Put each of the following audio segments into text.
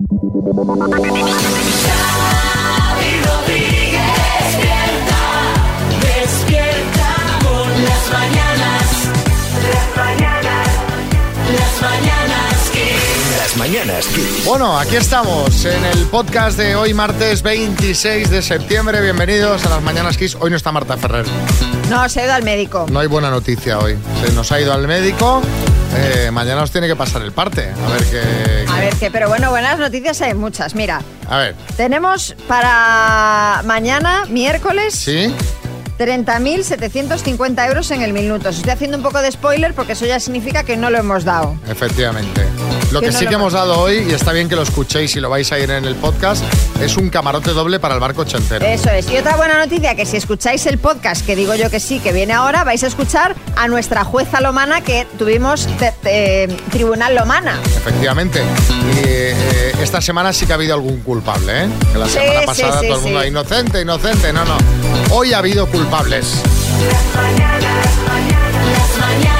Xavi mañanas Kiss. Bueno, aquí estamos en el podcast de hoy, martes 26 de septiembre. Bienvenidos a las Mañanas Kiss. Hoy no está Marta Ferrer. No, se ha ido al médico. No hay buena noticia hoy. Se nos ha ido al médico. Eh, mañana os tiene que pasar el parte. A ver qué. A ver qué, pero bueno, buenas noticias hay muchas. Mira, A ver, tenemos para mañana, miércoles, ¿sí? 30.750 euros en el minuto. Estoy haciendo un poco de spoiler porque eso ya significa que no lo hemos dado. Efectivamente. Lo Que que no sí lo que hemos hemos- dado hoy, y está bien que lo escuchéis y lo vais a ir en el podcast, es un camarote doble para el barco ochentero. Eso es. Y otra buena noticia, que si escucháis el podcast, que digo yo que sí, que viene ahora, vais a escuchar a nuestra jueza Lomana que tuvimos de- de- Tribunal Lomana. Efectivamente. Y eh, esta semana sí que ha habido algún culpable, ¿eh? Que la Sí, semana sí, pasada sí, todo el mundo sí. inocente, inocente. No, no. Hoy ha habido culpables. Las mañanas, las mañanas Kiss.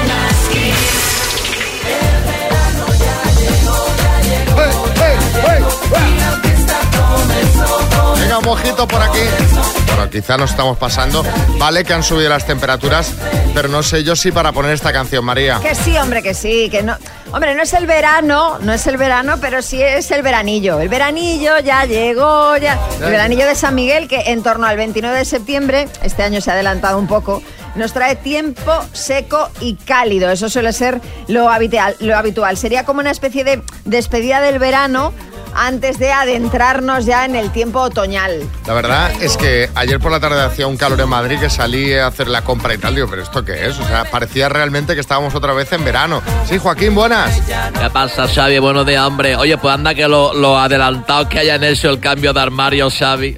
Un mojito por aquí. Bueno, quizá nos estamos pasando. Vale que han subido las temperaturas, pero no sé yo si para poner esta canción, María. Que sí, hombre, que sí, que no. Hombre, no es el verano, no es el verano, pero sí es el veranillo. El veranillo ya llegó, ya. El veranillo de San Miguel, que en torno al 29 de septiembre, este año se ha adelantado un poco, nos trae tiempo seco y cálido. Eso suele ser lo habitual. Lo habitual. Sería como una especie de despedida del verano antes de adentrarnos ya en el tiempo otoñal. La verdad es que ayer por la tarde hacía un calor en Madrid que salí a hacer la compra y tal. Digo, ¿pero esto qué es? O sea, parecía realmente que estábamos otra vez en verano. Sí, Joaquín, buenas. ¿Qué pasa, Xavi? Bueno de hambre. Oye, pues anda que lo, lo adelantado que hayan hecho el cambio de armario, Xavi.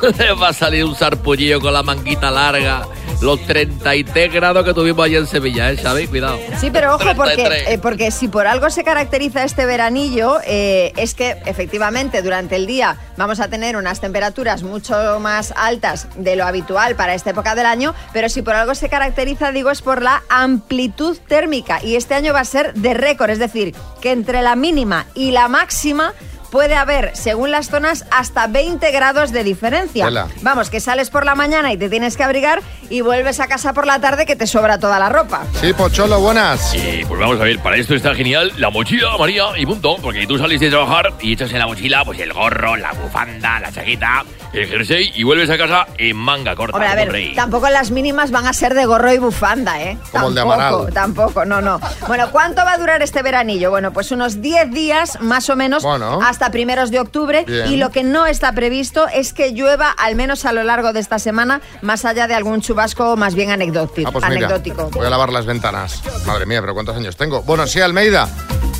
Le va a salir un sarpullillo con la manguita larga. Los 33 grados que tuvimos allí en Sevilla, ¿eh, Xavi? Cuidado. Sí, pero ojo, porque, 33. eh, porque si por algo se caracteriza este veranillo, eh, es que efectivamente durante el día vamos a tener unas temperaturas mucho más altas de lo habitual para esta época del año, pero si por algo se caracteriza, digo, es por la amplitud térmica. Y este año va a ser de récord, es decir, que entre la mínima y la máxima puede haber, según las zonas, hasta 20 grados de diferencia. Vamos, que sales por la mañana y te tienes que abrigar y vuelves a casa por la tarde que te sobra toda la ropa. Sí, Pocholo, buenas. Y pues vamos a ver, para esto está genial la mochila, María, y punto. Porque tú salís de trabajar y echas en la mochila pues el gorro, la bufanda, la chaqueta, el jersey y vuelves a casa en manga corta. Hombre, a ver, tampoco las mínimas van a ser de gorro y bufanda, ¿eh? Como el de tampoco, Amaral. tampoco, no, no. Bueno, ¿cuánto va a durar este veranillo? Bueno, pues unos 10 días más o menos Bueno. hasta primeros de octubre. Bien. Y lo que no está previsto es que llueva al menos a lo largo de esta semana, más allá de algún chubasco más bien anecdótico. Ah, pues mira, anecdótico. voy a lavar las ventanas. Madre mía, pero ¿cuántos años tengo? Bueno, sí, Almeida.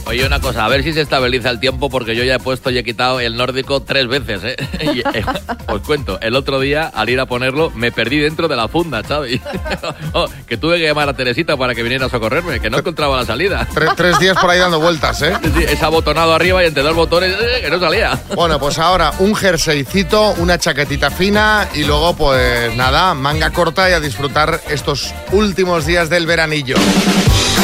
Oye, una cosa, a ver si se estabiliza el tiempo porque yo ya he puesto y he quitado el nórdico tres veces, ¿eh? Y, eh, os cuento, el otro día, al ir a ponerlo, me perdí dentro de la funda, Xavi. Oh, que tuve que llamar a Teresita para que viniera a socorrerme, que no encontraba la salida. Tre- tres días por ahí dando vueltas, ¿eh? Sí, Es abotonado arriba y entre dos botones eh, que no salía. Bueno, pues ahora un jerseycito, una chaquetita fina y luego, pues nada, manga corta y a disfrutar estos últimos días del veranillo.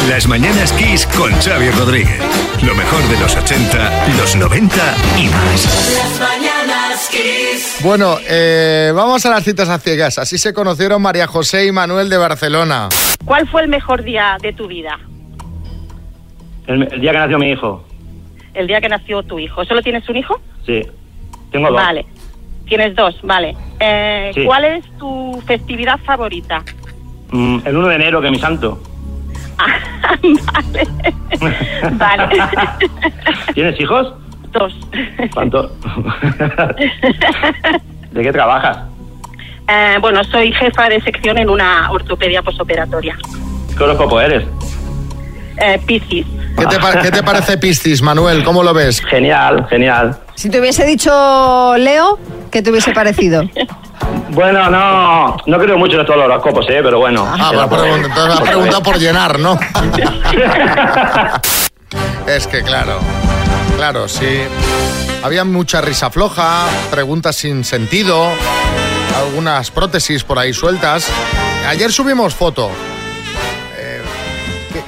Las mañanas Kiss con Xavi Rodríguez. Lo mejor de los 80, los 90 y más. Las mañanas Kiss. Bueno, eh, vamos a las citas a ciegas. Así se conocieron María José y Manuel de Barcelona. ¿Cuál fue el mejor día de tu vida? El, el día que nació mi hijo. El día que nació tu hijo. ¿Solo tienes un hijo? Sí. Tengo dos. Vale. Tienes dos, vale. Eh, Sí. ¿Cuál es tu festividad favorita? Mm, el 1 de enero, que es mi santo. Ah, vale. vale. ¿Tienes hijos? Dos. ¿Cuántos? ¿De qué trabajas? Eh, bueno, soy jefa de sección en una ortopedia posoperatoria. ¿Qué horóscopo eres? Eh, Piscis. ¿Qué te, pa- qué te parece Piscis, Manuel? ¿Cómo lo ves? Genial, genial. Si te hubiese dicho Leo, ¿qué te hubiese parecido? Bueno, no, no creo mucho en estos horóscopos, ¿eh? Pero bueno. Ah, me entonces preguntado por llenar, ¿no? Es que claro, claro, sí. Había mucha risa floja, preguntas sin sentido, algunas prótesis por ahí sueltas. Ayer subimos foto.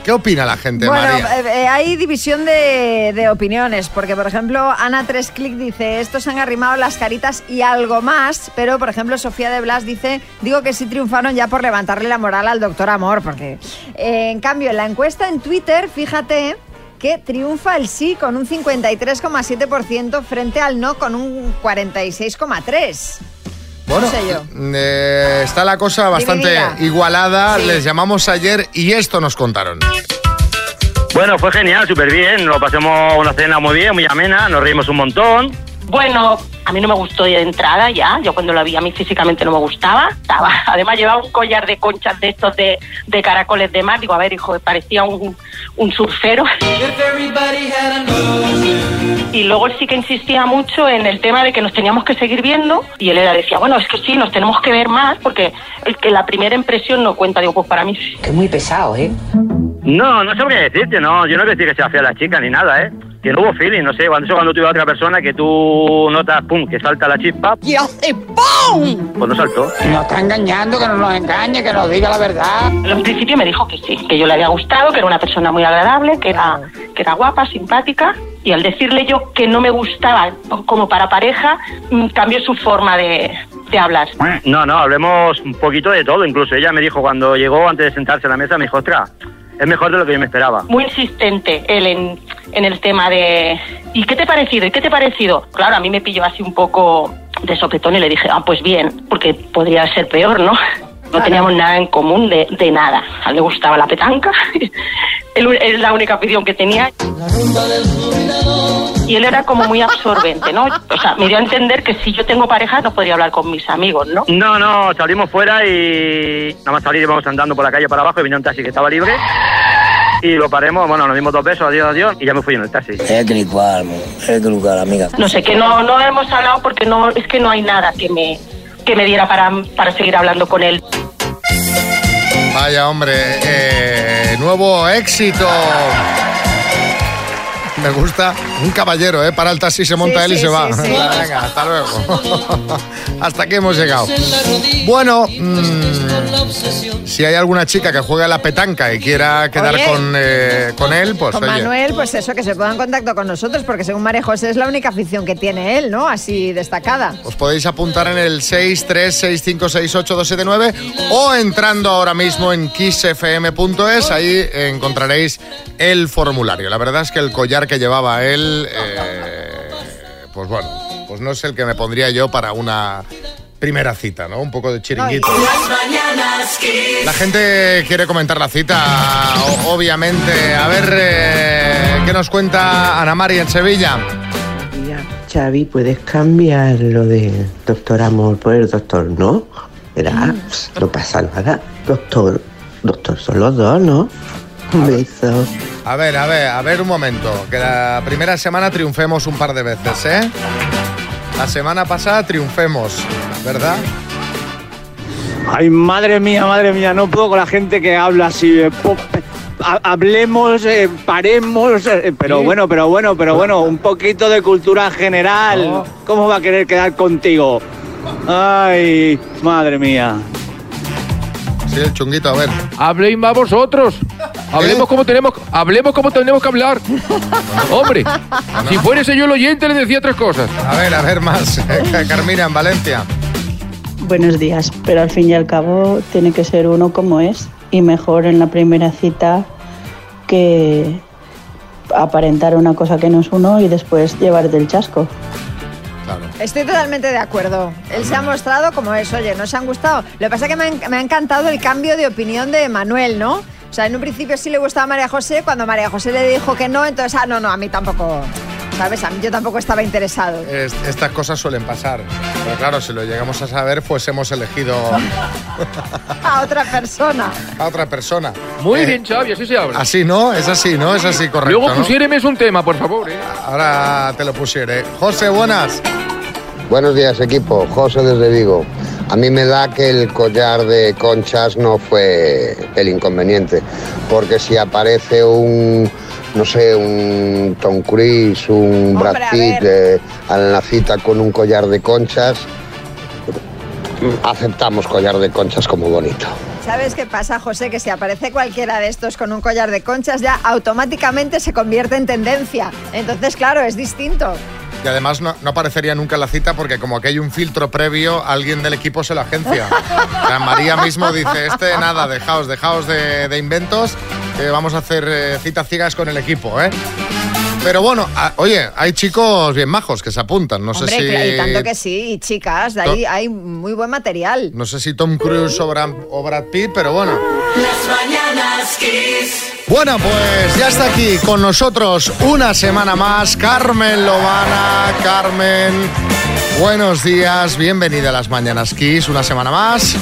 ¿Qué, ¿Qué opina la gente, Bueno, María? eh, eh, hay división de, de opiniones, porque por ejemplo Ana Tresclick dice, estos han arrimado las caritas y algo más, pero por ejemplo Sofía de Blas dice, digo que sí triunfaron ya por levantarle la moral al doctor Amor, porque eh, en cambio en la encuesta en Twitter, fíjate que triunfa el sí con un 53,7% frente al no con un 46,3%. Bueno, no sé yo. eh, está la cosa bastante Dividida. igualada. Sí. Les llamamos ayer y esto nos contaron. Bueno, fue genial, súper bien. Nos pasamos una cena muy bien, muy amena, nos reímos un montón. Bueno, a mí no me gustó de entrada ya. Yo cuando lo vi a mí físicamente no me gustaba. Estaba, además llevaba un collar de conchas de estos de, de caracoles de mar. Digo, a ver, hijo, parecía un, un surfero. Y luego él sí que insistía mucho en el tema de que nos teníamos que seguir viendo. Y él era decía, bueno, es que sí, nos tenemos que ver más porque el que la primera impresión no cuenta. Digo, pues para mí sí. Que muy pesado, ¿eh? No, no sabría decirte, no. Yo no voy a decir que sea fea la chica ni nada, ¿eh? Que no hubo feeling, no sé. Cuando, eso cuando tuve a otra persona que tú notas, pum, que salta la chispa, ¡Y hace ¡pum! pues no saltó. Nos está engañando, que no nos engañe, que nos diga la verdad. En principio me dijo que sí, que yo le había gustado, que era una persona muy agradable, que era, que era guapa, simpática. Y al decirle yo que no me gustaba como para pareja, mm, cambió su forma de, de hablar. No, no, hablemos un poquito de todo. Incluso ella me dijo cuando llegó, antes de sentarse a la mesa, me dijo, ostras, es mejor de lo que yo me esperaba. Muy insistente él en, en el tema de ¿y qué te ha parecido? ¿y qué te ha parecido? Claro, a mí me pilló así un poco de sopetón y le dije, ah, pues bien, porque podría ser peor, ¿no? No teníamos nada en común de, de nada. A él le gustaba la petanca, él, es la única afición que tenía. Y él era como muy absorbente, ¿no? O sea, me dio a entender que si yo tengo pareja no podría hablar con mis amigos, ¿no? No, no, salimos fuera y nada más salir íbamos andando por la calle para abajo y vino un taxi que estaba libre. Y lo paremos, bueno, nos dimos dos besos, adiós, adiós, y ya me fui en el taxi. Es que igual, es que igual, amiga. No sé, que no, no hemos hablado porque no, es que no hay nada que me, que me diera para, para seguir hablando con él. Vaya, hombre, eh, nuevo éxito. Me gusta un caballero, ¿eh? Para el taxi, se monta Sí, él y sí, se va. sí, sí. Venga, hasta luego. hasta aquí hemos llegado. Bueno, mm, si hay alguna chica que juega a la petanca y quiera quedar Oye. con, eh, con él, pues Con oye, Manuel, pues eso, que se ponga en contacto con nosotros, porque según María José es la única afición que tiene él, ¿no? Así destacada. Os podéis apuntar en el 636568279 o entrando ahora mismo en kissfm.es, ahí encontraréis el formulario. La verdad es que el collar que llevaba él, eh, pues bueno, pues no es el que me pondría yo para una primera cita, ¿no? Un poco de chiringuito. La gente quiere comentar la cita, obviamente. A ver, eh, ¿qué nos cuenta Ana María en Sevilla? Xavi, ¿puedes cambiar lo de doctor amor por el doctor no? Verá, no pasa nada. Doctor, doctor son los dos, ¿no? Un beso. A ver, a ver, a ver un momento. Que la primera semana triunfemos un par de veces, ¿eh? La semana pasada triunfemos, ¿verdad? Ay, madre mía, madre mía, no puedo con la gente que habla así. eh, ha- Hablemos, eh, paremos, eh, pero bueno, pero bueno, pero bueno, un poquito de cultura general. ¿Cómo va a querer quedar contigo? Ay, madre mía. Sí, el chunguito, a ver. Habléis más vosotros. Hablemos ¿Eh? como tenemos, hablemos como tenemos que hablar. Hombre, si fuese yo el oyente le decía tres cosas. A ver, a ver más. Carmina, en Valencia. Buenos días, pero al fin y al cabo tiene que ser uno como es y mejor en la primera cita que aparentar una cosa que no es uno y después llevarte el chasco. Estoy totalmente de acuerdo. Él se ha mostrado como es, oye, nos han gustado. Lo que pasa es que me ha, me ha encantado el cambio de opinión de Manuel, ¿no? O sea, en un principio sí le gustaba a María José, cuando María José le dijo que no, entonces, ah, no, no, a mí tampoco, ¿sabes? A mí yo tampoco estaba interesado. Es- estas cosas suelen pasar. Pero claro, si lo llegamos a saber, pues hemos elegido A otra persona. a otra persona. Muy Eh, bien, Xavi, así se habla. Así, ¿no? Es así, ¿no? Es así, correcto. Luego ¿no? pusiéreme es un tema, por favor. ¿eh? Ahora te lo pusiere. José, buenas. Buenos días equipo, José desde Vigo. A mí me da que el collar de conchas no fue el inconveniente, porque si aparece un, no sé, un Tom Cruise, un Hombre, Brad Pitt eh, en la cita con un collar de conchas, aceptamos collar de conchas como bonito. ¿Sabes qué pasa, José? Que si aparece cualquiera de estos con un collar de conchas, ya automáticamente se convierte en tendencia. Entonces, claro, es distinto. Y además no, no aparecería nunca en la cita porque como que hay un filtro previo, alguien del equipo se lo agencia. O sea, María mismo dice, este nada, dejaos, dejaos de, de inventos, que vamos a hacer eh, citas ciegas con el equipo, ¿eh? Pero bueno, a- oye, hay chicos bien majos que se apuntan. No Hombre, sé si. y tanto que sí, y chicas, de ahí hay muy buen material. No sé si Tom Cruise o Brad, o Brad Pitt, pero bueno. Las mañanas Kiss. Bueno, pues ya está aquí con nosotros una semana más Carmen Lomana. Carmen, buenos días, bienvenida a las Mañanas Kiss, una semana más.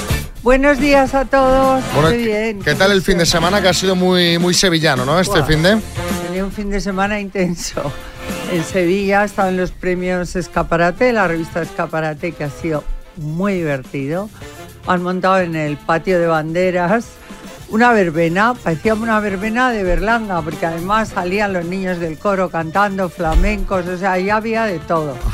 Buenos días a todos. Bueno, Muy ¿qué- bien. ¿Qué tal el fin de semana que ha sido muy, muy sevillano, ¿no? Este fin de... Tenía un fin de semana intenso. En Sevilla estaba en los premios Escaparate, la revista Escaparate, que ha sido muy divertido. Han montado en el patio de banderas una verbena, parecía una verbena de Berlanga, porque además salían los niños del coro cantando flamencos, o sea, ahí había de todo.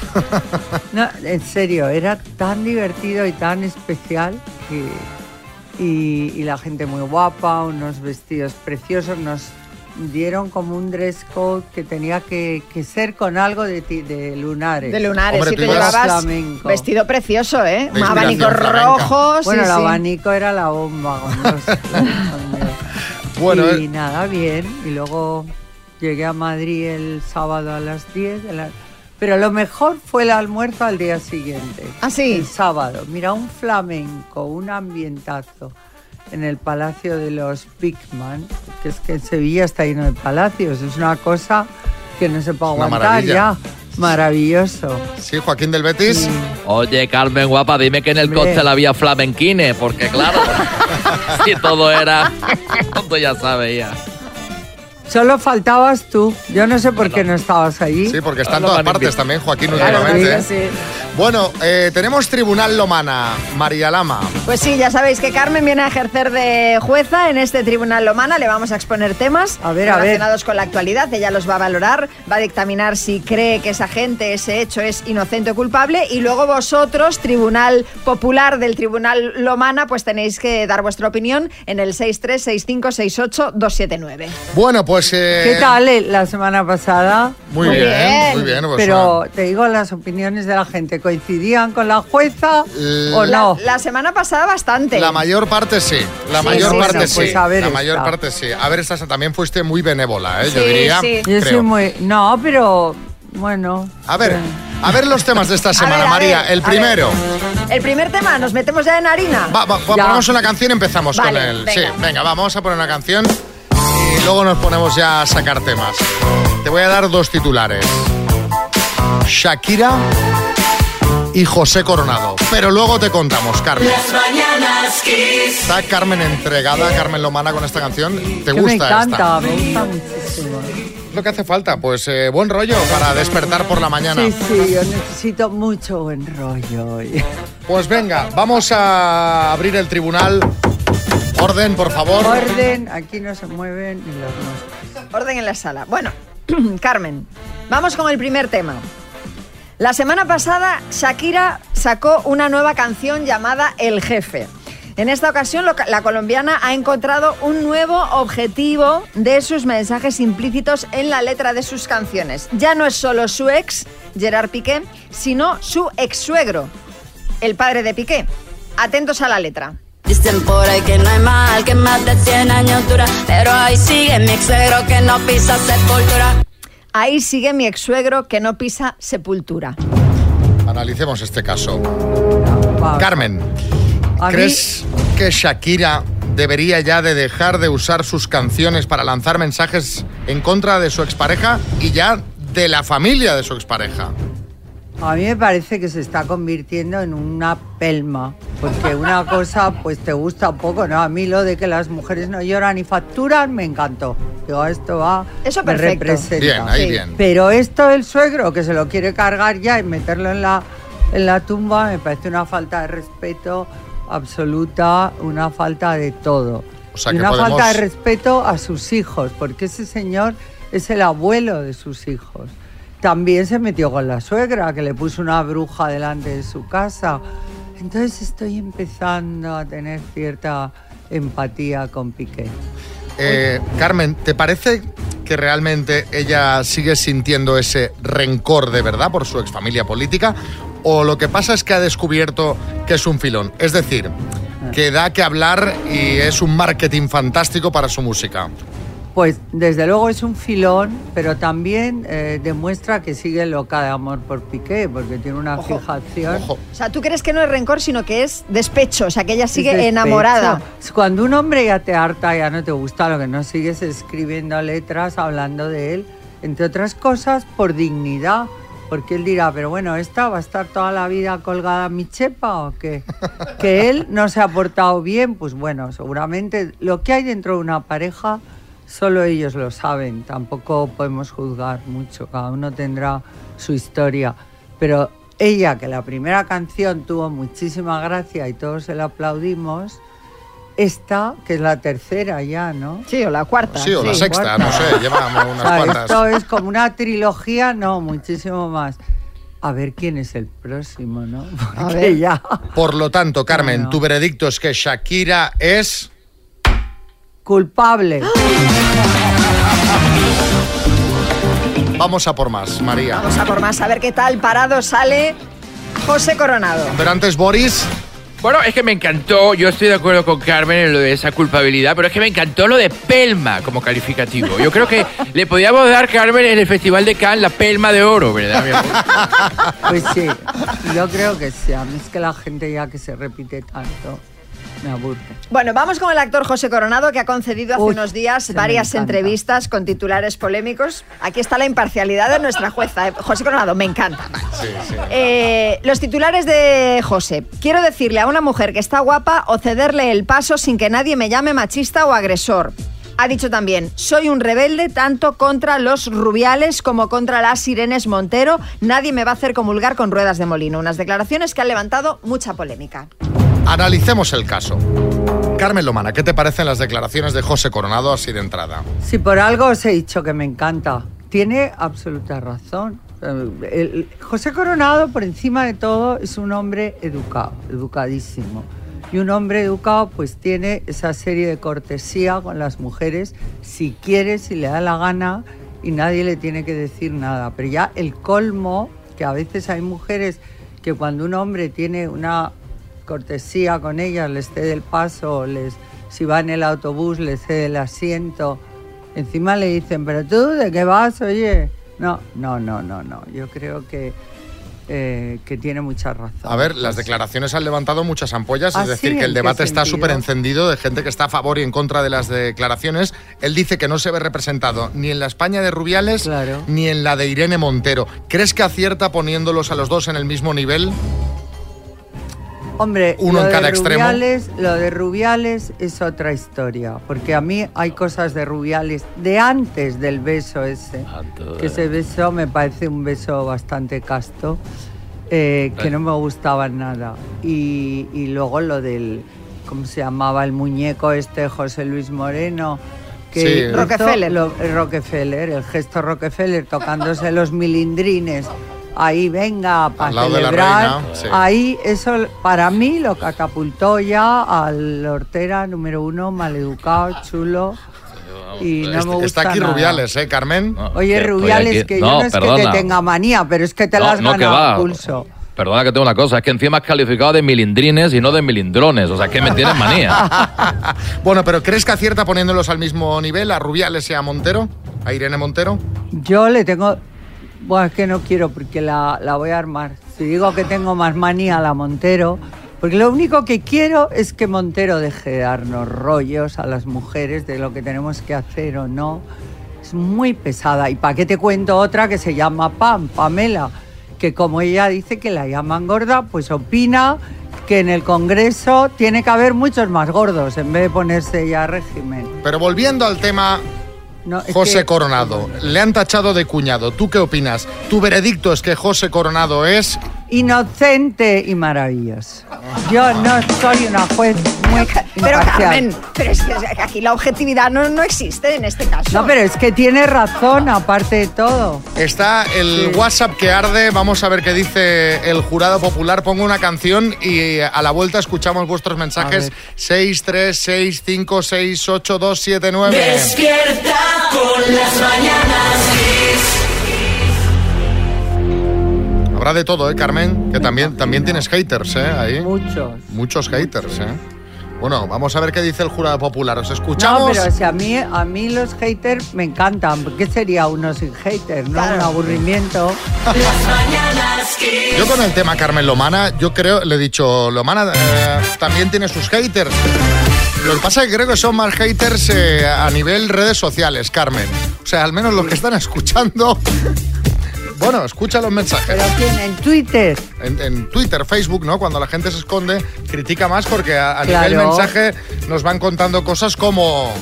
No, en serio, era tan divertido y tan especial que, y, y la gente muy guapa, unos vestidos preciosos, nos dieron como un dress code que tenía que, que ser con algo de, ti- de lunares. De lunares, Hombre, sí te llevabas Flamenco. vestido precioso, ¿eh? Un abanico rojo, sí, Bueno, el sí. abanico era la bomba. con los- con Bueno, y eh, nada, bien. Y luego llegué a Madrid el sábado a las 10 de la... Pero lo mejor fue el almuerzo al día siguiente. ¿Ah, sí? El sábado. Mira, un flamenco, un ambientazo en el Palacio de los Bigman, que es que en Sevilla está lleno de palacios. Es una cosa que no se puede aguantar maravilla. ya. Maravilloso. sí, Joaquín del Betis. Oye, Carmen, guapa, dime que en el Hombre. cóctel había flamenquines, porque claro, si todo era... Tú ya sabes, ya. Solo faltabas tú. Yo no sé por qué no estabas allí. Sí, porque está en todas partes también, Joaquín, Claro, últimamente. sí, ¿eh? sí. Bueno, eh, tenemos Tribunal Lomana, María Lama. Pues sí, ya sabéis que Carmen viene a ejercer de jueza en este tribunal Lomana. Le vamos a exponer temas A ver, a ver. relacionados con la actualidad. Ella los va a valorar, va a dictaminar si cree que esa gente, ese hecho es inocente o culpable. Y luego vosotros, Tribunal Popular del Tribunal Lomana, pues tenéis que dar vuestra opinión en el 636568279. Bueno, pues... eh, ¿Qué tal eh, la semana pasada? Muy, Muy bien, bien. muy bien. pues, Pero te digo, las opiniones de la gente, ¿coincidían con la jueza o no? la semana pasada bastante. La mayor parte sí, la Sí, mayor sí, parte sí. Pues a ver la esta. mayor parte sí. A ver, esta también fuiste muy benévola, ¿eh? yo Sí, diría. sí. Yo soy muy... No, pero bueno... A ver, a ver los temas de esta semana, ver, María. ver, el primero. El primer tema, nos metemos ya en harina. Va, va, va, Ya. ponemos una canción y empezamos Vale, con él. venga. Sí, venga, vamos a poner una canción y luego nos ponemos ya a sacar temas. Te voy a dar dos titulares. Shakira y José Coronado. Pero luego te contamos, Carmen. Las mañanas Kiss. ¿Está Carmen entregada, Carmen Lomana, con esta canción? ¿Te que gusta me encanta, esta? me gusta muchísimo. Es lo que hace falta, pues eh, buen rollo para despertar por la mañana. Sí, sí, yo necesito mucho buen rollo hoy. Pues venga, vamos a abrir el tribunal. Orden, por favor. Orden, aquí no se mueven ni los. Orden en la sala. Bueno, Carmen, vamos con el primer tema. La semana pasada, Shakira sacó una nueva canción llamada El Jefe. En esta ocasión, la colombiana ha encontrado un nuevo objetivo de sus mensajes implícitos en la letra de sus canciones. Ya no es solo su ex, Gerard Piqué, sino su ex suegro, el padre de Piqué. Atentos a la letra. Dicen por ahí que no hay mal, que más de 100 años dura, pero ahí sigue mi ex suegro que no pisa sepultura. Ahí sigue mi ex suegro que no pisa sepultura. Analicemos este caso. Carmen, mí- ¿crees que Shakira debería ya de dejar de usar sus canciones para lanzar mensajes en contra de su expareja y ya de la familia de su expareja? A mí me parece que se está convirtiendo en una pelma, porque una cosa pues te gusta poco, ¿no? A mí lo de que las mujeres no lloran y facturan me encantó. Digo, esto va, Eso me perfecto. representa. Bien, ahí Sí. bien. Pero esto del suegro que se lo quiere cargar ya y meterlo en la, en la tumba me parece una falta de respeto absoluta, una falta de todo. O sea y que una podemos- falta de respeto a sus hijos, porque ese señor es el abuelo de sus hijos. También se metió con la suegra, que le puso una bruja delante de su casa. Entonces estoy empezando a tener cierta empatía con Piqué. Eh, Carmen, ¿te parece que realmente ella sigue sintiendo ese rencor de verdad por su exfamilia política? ¿O lo que pasa es que ha descubierto que es un filón? Es decir, que da que hablar y es un marketing fantástico para su música. Pues desde luego es un filón, pero también eh, demuestra que sigue loca de amor por Piqué, porque tiene una fijación. O sea, tú crees que no es rencor, sino que es despecho, o sea, que ella sigue despecho. enamorada. Cuando un hombre ya te harta, ya no te gusta, lo que no sigues es escribiendo letras, hablando de él, entre otras cosas, por dignidad. Porque él dirá, pero bueno, ¿esta va a estar toda la vida colgada a mi chepa o qué? Que él no se ha portado bien, pues bueno, seguramente lo que hay dentro de una pareja solo ellos lo saben, tampoco podemos juzgar mucho, cada uno tendrá su historia. Pero ella, que la primera canción tuvo muchísima gracia y todos se la aplaudimos, esta, que es la tercera ya, ¿no? Sí, o la cuarta. Sí, o la sexta, no sé, lleva unas O sea, cuantas. Esto es como una trilogía, no, muchísimo más. A ver quién es el próximo, ¿no? Porque ver. ya. Por lo tanto, Carmen, No, no. tu veredicto es que Shakira es... Culpable. Vamos a por más, María. Vamos a por más, a ver qué tal parado sale José Coronado. Pero antes, Boris... Bueno, es que me encantó, yo estoy de acuerdo con Carmen en lo de esa culpabilidad, pero es que me encantó lo de Pelma como calificativo. Yo creo que le podíamos dar, Carmen, en el Festival de Cannes la Pelma de Oro, ¿verdad, mi amor? Pues sí, yo creo que sí. A mí es que la gente ya que se repite tanto me aburre. Bueno, vamos con el actor José Coronado, que ha concedido hace Uy, unos días varias entrevistas con titulares polémicos. Aquí está la imparcialidad de nuestra jueza. ¿eh? José Coronado, me encanta. Eh, los titulares de José. Quiero decirle a una mujer que está guapa o cederle el paso sin que nadie me llame machista o agresor. Ha dicho también, soy un rebelde tanto contra los rubiales como contra las Irenes Montero. Nadie me va a hacer comulgar con ruedas de molino. Unas declaraciones que han levantado mucha polémica. Analicemos el caso. Carmen Lomana, ¿qué te parecen las declaraciones de José Coronado así de entrada? Si por algo os he dicho que me encanta, tiene absoluta razón. El- José Coronado, por encima de todo, es un hombre educado, educadísimo. Y un hombre educado pues tiene esa serie de cortesía con las mujeres, si quiere, si le da la gana, y nadie le tiene que decir nada. Pero ya el colmo, que a veces hay mujeres que cuando un hombre tiene una cortesía con ellas, les cede el paso, les, si va en el autobús, les cede el asiento. Encima le dicen, pero tú, ¿de qué vas? Oye, no, no, no, no, no. Yo creo que, eh, que tiene mucha razón. A ver, las declaraciones han levantado muchas ampollas, ¿Ah, es decir, sí? que el ¿En qué debate está súper encendido de gente que está a favor y en contra de las declaraciones. Él dice que no se ve representado ni en la España de Rubiales ni en la de Irene Montero. ¿Crees que acierta poniéndolos a los dos en el mismo nivel? Hombre, Uno lo en de cada extremo. Rubiales, Lo de Rubiales es otra historia, porque a mí hay cosas de Rubiales de antes del beso ese, que ese beso me parece un beso bastante casto, eh, que no me gustaba nada. Y, y luego lo del, ¿cómo se llamaba? El muñeco este, José Luis Moreno. Que Sí. hizo Rockefeller. lo- Rockefeller, el gesto Rockefeller, tocándose los milindrines. Ahí venga, para Al lado de la celebrar. reina, sí. Ahí eso para mí lo catapultó ya al Hortera número uno, maleducado, chulo. Y no me gusta está aquí nada. Rubiales, ¿eh, Carmen? Oye, Rubiales, que yo no es que te tenga manía, pero es que te No, la has no, que ganado pulso. Perdona que tengo una cosa, es que encima has calificado de milindrines y no de milindrones, o sea, que me tienes manía. Bueno, pero ¿crees que acierta poniéndolos al mismo nivel, a Rubiales y a Montero? ¿A Irene Montero? Yo le tengo. Bueno, es que no quiero porque la, la voy a armar. Si digo que tengo más manía a la Montero, porque lo único que quiero es que Montero deje de darnos rollos a las mujeres de lo que tenemos que hacer o no. Es muy pesada. ¿Y para qué te cuento otra que se llama Pam, Pamela? Que como ella dice que la llaman gorda, pues opina que en el Congreso tiene que haber muchos más gordos en vez de ponerse ya régimen. Pero volviendo al tema No, es José que- Coronado, le han tachado de cuñado. ¿Tú qué opinas? Tu veredicto es que José Coronado es inocente y maravilloso. Yo no soy una juez muy Pero imparcial. Carmen, pero es que aquí la objetividad no, no existe en este caso. No, pero es que tiene razón, aparte de todo. Está el WhatsApp que arde. Vamos a ver qué dice el jurado popular. Pongo una canción y a la vuelta escuchamos vuestros mensajes. 6, 3, 6, 5, 6, 8, 2, 7, 9. Despierta con las mañanas. Habrá de todo, ¿eh, Carmen? Que también, también tienes haters, ¿eh? Ahí. Muchos. Muchos haters, ¿eh? Bueno, vamos a ver qué dice el jurado popular. ¿Os escuchamos? No, pero si a mí, a mí los haters me encantan. ¿Qué sería uno sin haters? ¿no? Un aburrimiento. Yo con el tema Carmen Lomana, yo creo, le he dicho, Lomana eh, también tiene sus haters. Lo que pasa es que creo que son más haters eh, a nivel redes sociales, Carmen. O sea, al menos los que están escuchando. Bueno, escucha los mensajes. ¿Pero quién? ¿En Twitter? En, en Twitter, Facebook, ¿no? Cuando la gente se esconde, critica más porque a, a nivel mensaje nos van contando cosas como...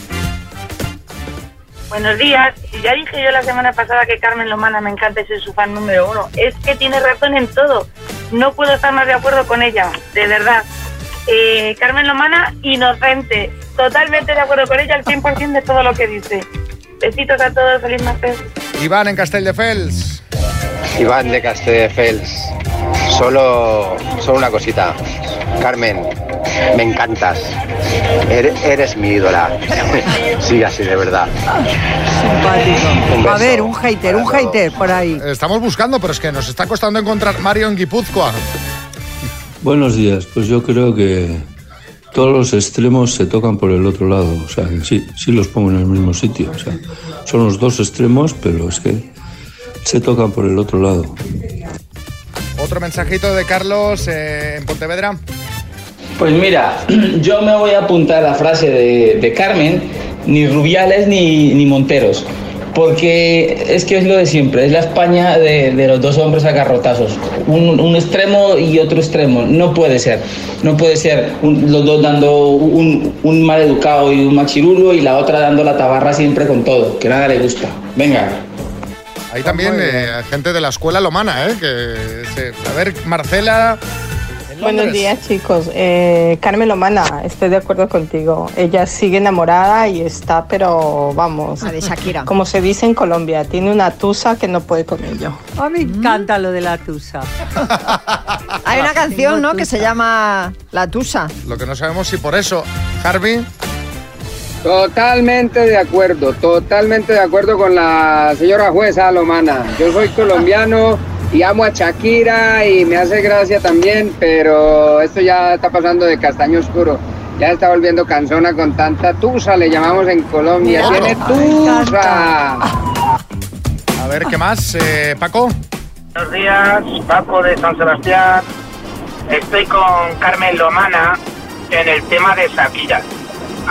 Buenos días. Ya dije yo la semana pasada que Carmen Lomana me encanta y soy su fan número uno. Es que tiene razón en todo. No puedo estar más de acuerdo con ella, de verdad. Eh, Carmen Lomana, inocente. Totalmente de acuerdo con ella al 100% de todo lo que dice. Besitos a todos, feliz martes. Iván en Castelldefels. Iván de Castelldefels. Solo, solo una cosita. Carmen, me encantas. Eres, eres mi ídola. Sigue así, de verdad. Simpático. A ver, un hater, un hater por ahí. Estamos buscando, pero es que nos está costando encontrar Mario en Guipúzcoa. Buenos días, pues yo creo que todos los extremos se tocan por el otro lado, o sea, sí, sí los pongo en el mismo sitio, o sea, son los dos extremos, pero es que se tocan por el otro lado. Otro mensajito de Carlos eh, en Pontevedra. Pues mira, yo me voy a apuntar la frase de, de Carmen, ni Rubiales ni, ni Monteros, porque es que es lo de siempre, es la España de, de los dos hombres a garrotazos, un, un extremo y otro extremo, no puede ser, no puede ser un- los dos dando un, un mal educado y un machirulo y la otra dando la tabarra siempre con todo, que nada le gusta. Venga, Hay también eh, gente de la escuela lomana, ¿eh? Que se- a ver, Marcela. en Buenos días chicos, Eh, Carmen Lomana, estoy de acuerdo contigo. Ella sigue enamorada y está, pero vamos, de Shakira. como se dice en Colombia, tiene una tusa que no puede con ello. A mí me encanta lo de la tusa. Hay una canción, ¿no? Que se llama La Tusa. Lo que no sabemos si por eso, Harvey. Totalmente de acuerdo, totalmente de acuerdo con la señora jueza Lomana. Yo soy colombiano y amo a Shakira y me hace gracia también, pero esto ya está pasando de castaño oscuro. Ya está volviendo cansona con tanta tusa, le llamamos en Colombia. Tiene tusa. A ver, ¿qué más? Eh, Paco. Buenos días, Paco de San Sebastián. Estoy con Carmen Lomana en el tema de Shakira.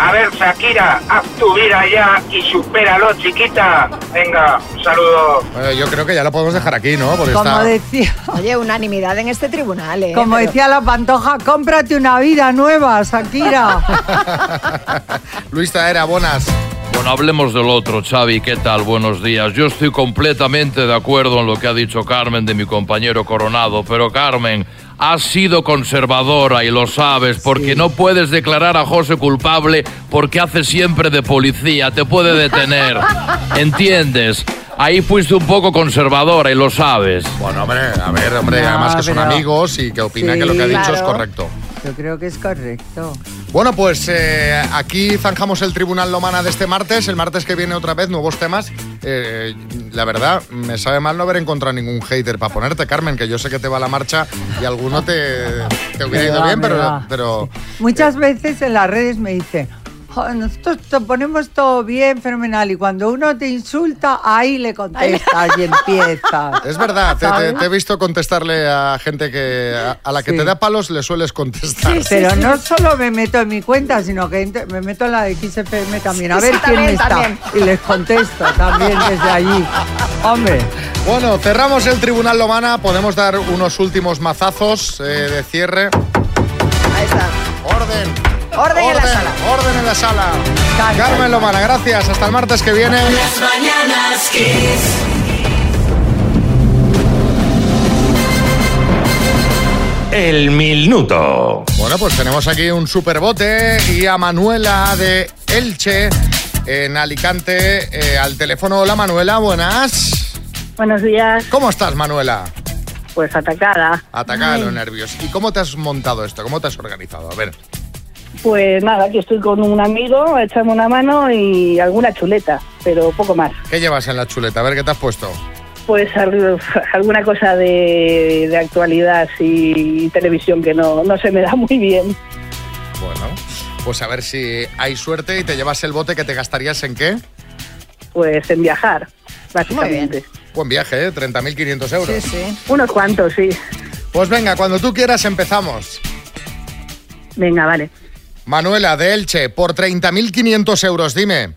A ver, Shakira, haz tu vida ya y supéralo, chiquita. Venga, un saludo. Yo creo que ya lo podemos dejar aquí, ¿no? Porque Como está... decía, Oye, unanimidad en este tribunal, ¿eh? como Pero- decía la pantoja, cómprate una vida nueva, Shakira. Luis Taera, buenas. Bueno, hablemos del otro, Xavi. ¿Qué tal? Buenos días. Yo estoy completamente de acuerdo en lo que ha dicho Carmen de mi compañero Coronado, pero Carmen, has sido conservadora y lo sabes, porque no puedes declarar a José culpable porque hace siempre de policía, te puede detener. ¿Entiendes? Ahí fuiste un poco conservadora y lo sabes. Bueno, hombre, a ver, hombre, No, además que son amigos y que opina Sí, que lo que ha dicho es claro. correcto. Yo creo que es correcto. Bueno, pues eh, aquí zanjamos el Tribunal Lomana de este martes. El martes que viene otra vez, nuevos temas. Eh, la verdad, me sabe mal no haber encontrado ningún hater para ponerte, Carmen, que yo sé que te va la marcha y alguno te, te hubiera ido bien, pero, Muchas veces en las redes me dicen, "Jo, nosotros te ponemos todo bien, fenomenal, y cuando uno te insulta, ahí le contestas y empiezas. es verdad, te, te- he visto contestarle a gente que a, a la que Sí. te da palos le sueles contestar. Pero no solo me meto en mi cuenta, sino que me meto en la de XFM también. A Sí, ver quién también, está. también. Y les contesto también desde allí. Hombre. Bueno, cerramos el Tribunal Lomana. Podemos dar unos últimos mazazos eh, de cierre. Ahí está. Orden. Orden en la sala. Orden en la sala. Carmen Lomana, gracias. Hasta el martes que viene. Las mañanas Kiss. el minuto. Bueno, pues tenemos aquí un superbote y a Manuela de Elche en Alicante eh, al teléfono. Hola Manuela, buenas. Buenos días. ¿Cómo estás Manuela? Pues atacada. Atacada Ay. los nervios. ¿Y cómo te has montado esto? ¿Cómo te has organizado? A ver. Pues nada, aquí estoy con un amigo, echame una mano y alguna chuleta, pero poco más. ¿Qué llevas en la chuleta? A ver qué te has puesto. Pues al- alguna cosa de, de actualidad y televisión que no, no se me da muy bien. Bueno, pues a ver si hay suerte y te llevas el bote que te gastarías en qué. Pues en viajar, básicamente. Buen viaje, ¿eh? 30.500 euros. Unos cuantos, sí. Pues venga, cuando tú quieras empezamos. Venga, vale. Manuela de Elche, por 30.500 euros, dime,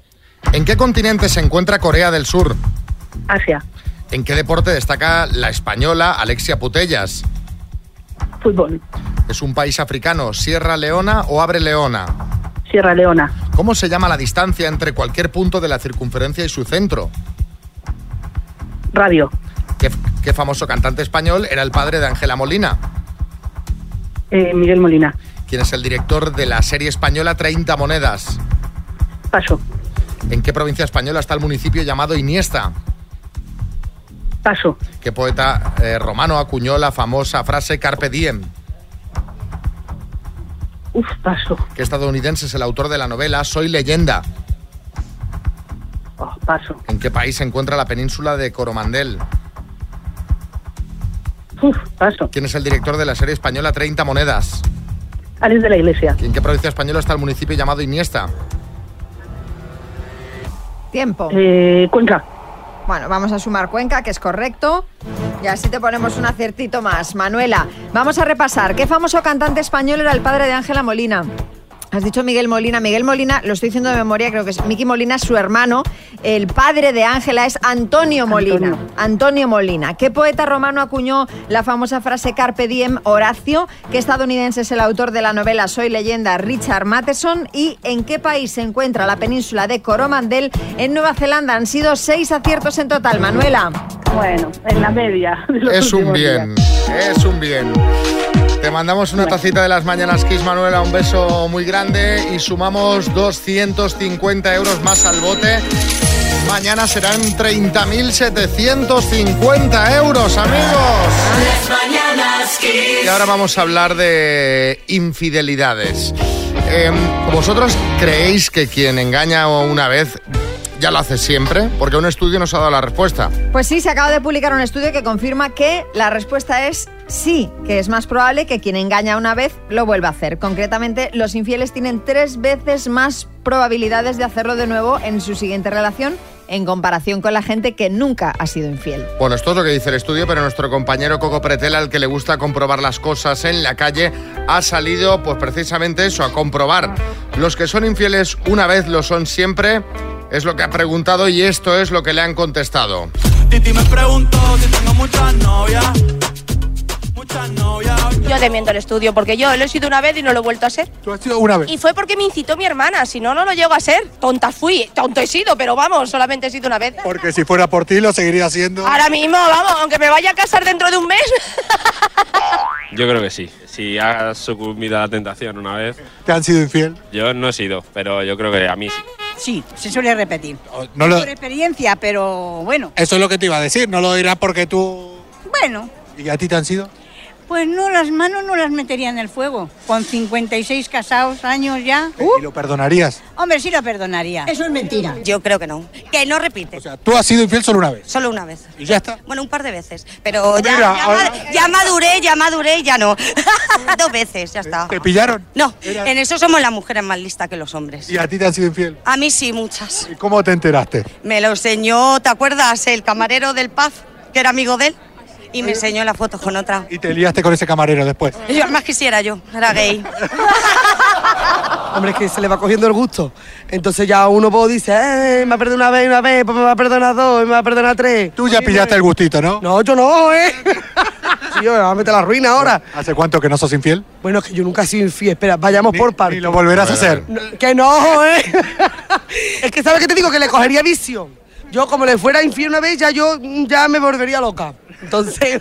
¿en qué continente se encuentra Corea del Sur? Asia, ¿En qué deporte destaca la española Alexia Putellas? fútbol, ¿Es un país africano, Sierra Leona o Abre Leona? Sierra Leona, ¿Cómo se llama la distancia entre cualquier punto de la circunferencia y su centro? radio, ¿Qué, qué famoso cantante español era el padre de Ángela Molina? eh, Miguel Molina, ¿Quién es el director de la serie española 30 Monedas? paso, ¿En qué provincia española está el municipio llamado Iniesta? paso, ¿Qué poeta eh, romano acuñó la famosa frase Carpe Diem? uf, paso, ¿Qué estadounidense es el autor de la novela Soy leyenda? oh, paso, ¿En qué país se encuentra la península de Coromandel? uf, paso, ¿Quién es el director de la serie española 30 Monedas? Alex de la Iglesia, ¿En qué provincia española está el municipio llamado Iniesta? Tiempo. eh, Cuenca, Bueno, vamos a sumar Cuenca, que es correcto. Y así te ponemos un aciertito más. Manuela, vamos a repasar. ¿Qué famoso cantante español era el padre de Ángela Molina? Has dicho Miguel Molina. Miguel Molina, lo estoy diciendo de memoria, creo que es Miki Molina, su hermano. El padre de Ángela es Antonio Molina. Antonio. Molina. ¿Qué poeta romano acuñó la famosa frase Carpe Diem Horacio? ¿Qué estadounidense es el autor de la novela Soy leyenda Richard Matheson? ¿Y en qué país se encuentra la península de Coromandel en Nueva Zelanda? Han sido seis aciertos en total, Manuela. bueno, en la media. de los Es un bien, días. es un bien. Te mandamos una tacita de las mañanas Kiss Manuela, un beso muy grande y sumamos 250 euros más al bote. Mañana serán 30.750 euros, amigos. Y ahora vamos a hablar de infidelidades. Eh, ¿Vosotros creéis que quien engaña una vez ya lo hace siempre? Porque un estudio nos ha dado la respuesta. Pues sí, se acaba de publicar un estudio que confirma que la respuesta es sí, que es más probable que quien engaña una vez lo vuelva a hacer. Concretamente, los infieles tienen tres veces más probabilidades de hacerlo de nuevo en su siguiente relación en comparación con la gente que nunca ha sido infiel. Bueno, esto es lo que dice el estudio, pero nuestro compañero Coco Pretela, al que le gusta comprobar las cosas en la calle, ha salido pues precisamente eso, a comprobar. Los que son infieles una vez lo son siempre, es lo que ha preguntado y esto es lo que le han contestado. Titi me preguntó si tengo muchas novias. Yo te miento el estudio, porque yo lo he sido una vez y no lo he vuelto a ser. Tú has sido una vez. Y fue porque me incitó mi hermana, si no, no lo llego a ser. Tonta fui, tonto he sido, pero vamos, solamente he sido una vez. Porque si fuera por ti lo seguiría haciendo. Ahora mismo, vamos, aunque me vaya a casar dentro de un mes. Yo creo que sí. Si has sucumbido a la tentación una vez. ¿Te han sido infiel? Yo no he sido, pero yo creo que a mí sí. Sí, se suele repetir. no lo- Por experiencia, pero bueno. Eso es lo que te iba a decir, no lo dirás porque tú... Bueno, ¿Y a ti te han sido? Pues no, las manos no las metería en el fuego. Con 56 casados años ya. ¿Y lo perdonarías? Hombre, sí lo perdonaría. Eso es mentira. Yo creo que no. Que no repite. Tú has sido infiel solo una vez. Solo una vez. Y ya está. Bueno, un par de veces. Pero ya, Mira, ya, ahora- ya maduré, ya maduré y ya no. Dos veces, ya está. ¿Te pillaron? No, en eso somos las mujeres más listas que los hombres. ¿Y a ti te han sido infiel? A mí sí, muchas. ¿Y cómo te enteraste? Me lo enseñó, ¿te acuerdas? El camarero del pub, que era amigo de él, y me enseñó las fotos con otra. Y te liaste con ese camarero después. Yo más quisiera yo, era gay. Hombre, es que se le va cogiendo el gusto. Entonces ya uno dice, eh, me ha perdonado una vez, una vez, pues me va a perdonar dos, me va a perdonar tres. Tú ya pillaste el gustito, ¿no? No, yo no, ¿eh? sí, yo me voy a meter la ruina ahora. ¿Hace cuánto que no sos infiel? Bueno, es que yo nunca he sido infiel. Espera, vayamos por partes. ¿Y lo volverás a hacer? No, que no, ¿eh? es que, ¿sabes qué te digo? Que le cogería visión. Yo, como le fuera infiel una vez, ya yo ya me volvería loca. Entonces,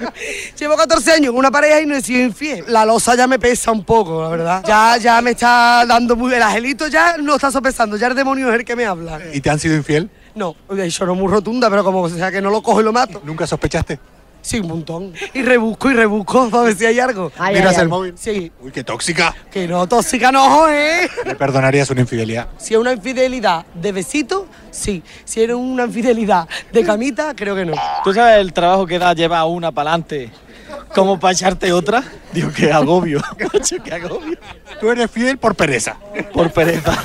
llevo 14 años con una pareja y no he sido infiel. La losa ya me pesa un poco, la verdad. Ya, ya me está dando muy... El angelito ya no está sopesando, ya el demonio es el que me habla. ¿Y te han sido infiel? No, eso no muy rotunda, pero como sea que no lo cojo y lo mato. ¿Nunca sospechaste? Sí, un montón. Y rebusco y rebusco para ver si hay algo. Ay, ¿Miras ay, el ay. móvil? Sí. Uy, qué tóxica. Que no, tóxica no, ¿eh? ¿Le perdonarías una infidelidad? Si es una infidelidad de besito, sí. Si es una infidelidad de camita, creo que no. ¿Tú sabes el trabajo que da llevar una para adelante como para echarte otra? Digo, qué agobio. Macho, qué agobio. Tú eres fiel por pereza. Por pereza.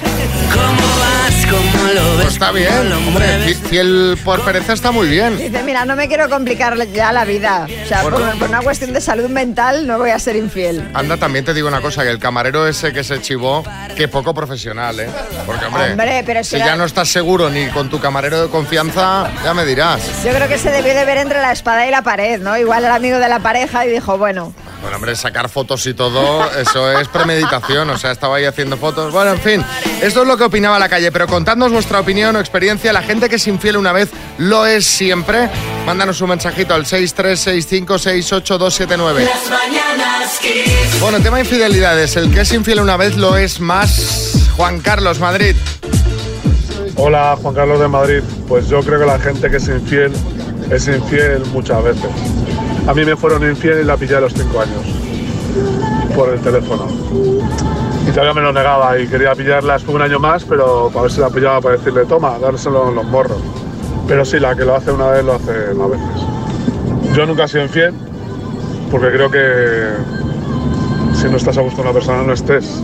Pues está bien, hombre, fi- fiel por pereza está muy bien. Dice, mira, no me quiero complicar ya la vida. O sea, por, por una cuestión de salud mental no voy a ser infiel. Anda, también te digo una cosa, que el camarero ese que se chivó, qué poco profesional, ¿eh? Porque, hombre, Hombre, pero si será- ya no estás seguro ni con tu camarero de confianza, ya me dirás. Yo creo que se debió de ver entre la espada y la pared, ¿no? Igual el amigo de la pareja y dijo, bueno, Bueno, hombre, sacar fotos y todo, eso es premeditación, o sea, estaba ahí haciendo fotos. Bueno, en fin, esto es lo que opinaba la calle, pero contadnos vuestra opinión o experiencia. La gente que es infiel una vez lo es siempre. Mándanos un mensajito al 636568279. Las mañanas Kiss. Bueno, tema infidelidades. El que es infiel una vez lo es más. Juan Carlos, Madrid. Hola, Juan Carlos de Madrid. Pues yo creo que la gente que es infiel es infiel muchas veces. A mí me fueron infiel y la pillé a los 5 años por el teléfono. Y todavía me lo negaba y quería pillarla después un año más, pero para ver si la pillaba para decirle, toma, dárselo en los morros. Pero sí, la que lo hace una vez lo hace más veces. Yo nunca he sido infiel porque creo que si no estás a gusto con una persona no estés.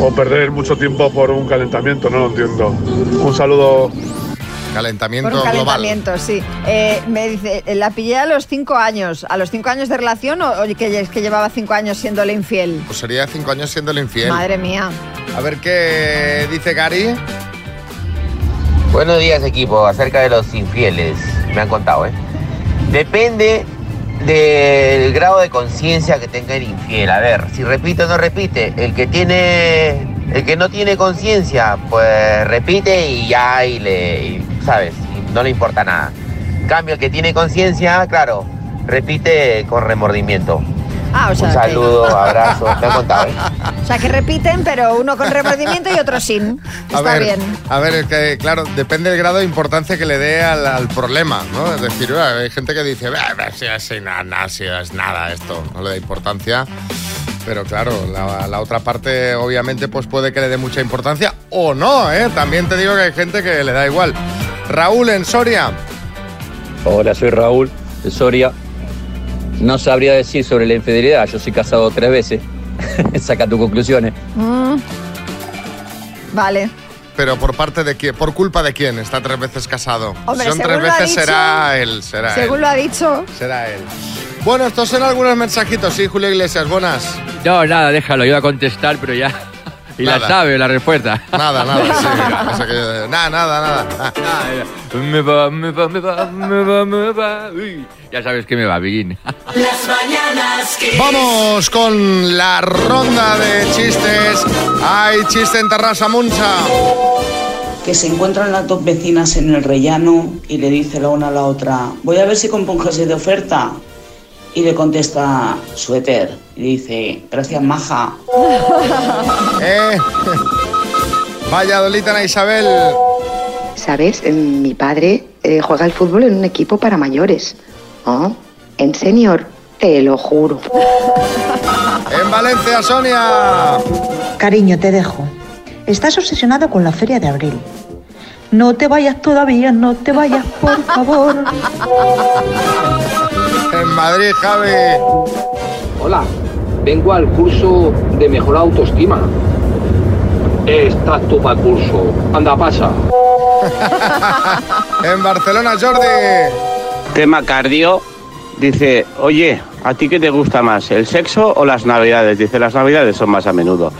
O perder mucho tiempo por un calentamiento, no lo entiendo. Un saludo. Calentamiento por un calentamiento, sí. Eh, me dice, la pillé a los cinco años. ¿A los cinco años de relación o, o que, es que llevaba cinco años siéndole infiel? Pues sería cinco años siendo el infiel. Madre mía. A ver qué dice Gary. Buenos días equipo, acerca de los infieles, me han contado, ¿eh? Depende del grado de conciencia que tenga el infiel. A ver, si repite o no repite, el que tiene, el que no tiene conciencia, pues repite y ya, y le, y, ¿sabes? Y no le importa nada. Cambio, el que tiene conciencia, claro, repite con remordimiento. Ah, o sea, Un que- saludo, abrazo, me han contado, ¿eh? O sea, que repiten, pero uno con remordimiento y otro sin. A Está ver, bien. a ver, es que claro, depende del grado de importancia que le dé al, al problema, ¿no? Es decir, "Bah, hay gente que dice, "Bah, bah, si es nada, si es nada esto, no le da importancia. Pero claro, la, la otra parte obviamente pues puede que le dé mucha importancia o no, ¿eh? También te digo que hay gente que le da igual. Raúl en Soria. Hola, soy Raúl de Soria. No sabría decir sobre la infidelidad, yo soy casado tres veces. Saca tus conclusiones. Mm. Vale. Pero por parte de quién, por culpa de quién está tres veces casado. Hombre, si son tres veces dicho- será él, será Según él. lo ha dicho. Será él. Bueno, estos son algunos mensajitos, sí, Julio Iglesias, buenas. No, nada, déjalo, yo iba a contestar, pero ya. Y Nada. la sabe la respuesta. Nada, nada, sí. o sea que- nada, nada, nada. Me va, me va, me va, me va, me va. Uy, ya sabes que me va, Biguín. Las mañanas Kiss. Vamos con la ronda de chistes. Hay chiste en Terrassa Muncha. que se encuentran las dos vecinas en el rellano y le dice la una a la otra, voy a ver si jersey de oferta. Y le contesta suéter y dice, gracias maja. Eh. Valladolid, Ana Isabel. ¿Sabes? Eh, Mi padre eh, juega al fútbol en un equipo para mayores. ¿Oh? En senior, te lo juro. En Valencia, Sonia. Cariño, te dejo. Estás obsesionado con la feria de abril. No te vayas todavía, no te vayas, por favor. En Madrid, Javi. Hola, vengo al curso de mejor autoestima. Estás tú para el curso. Anda, pasa. En Barcelona, Jordi. Tema cardio. Dice, oye, ¿a ti qué te gusta más, el sexo o las navidades? Dice, las navidades son más a menudo.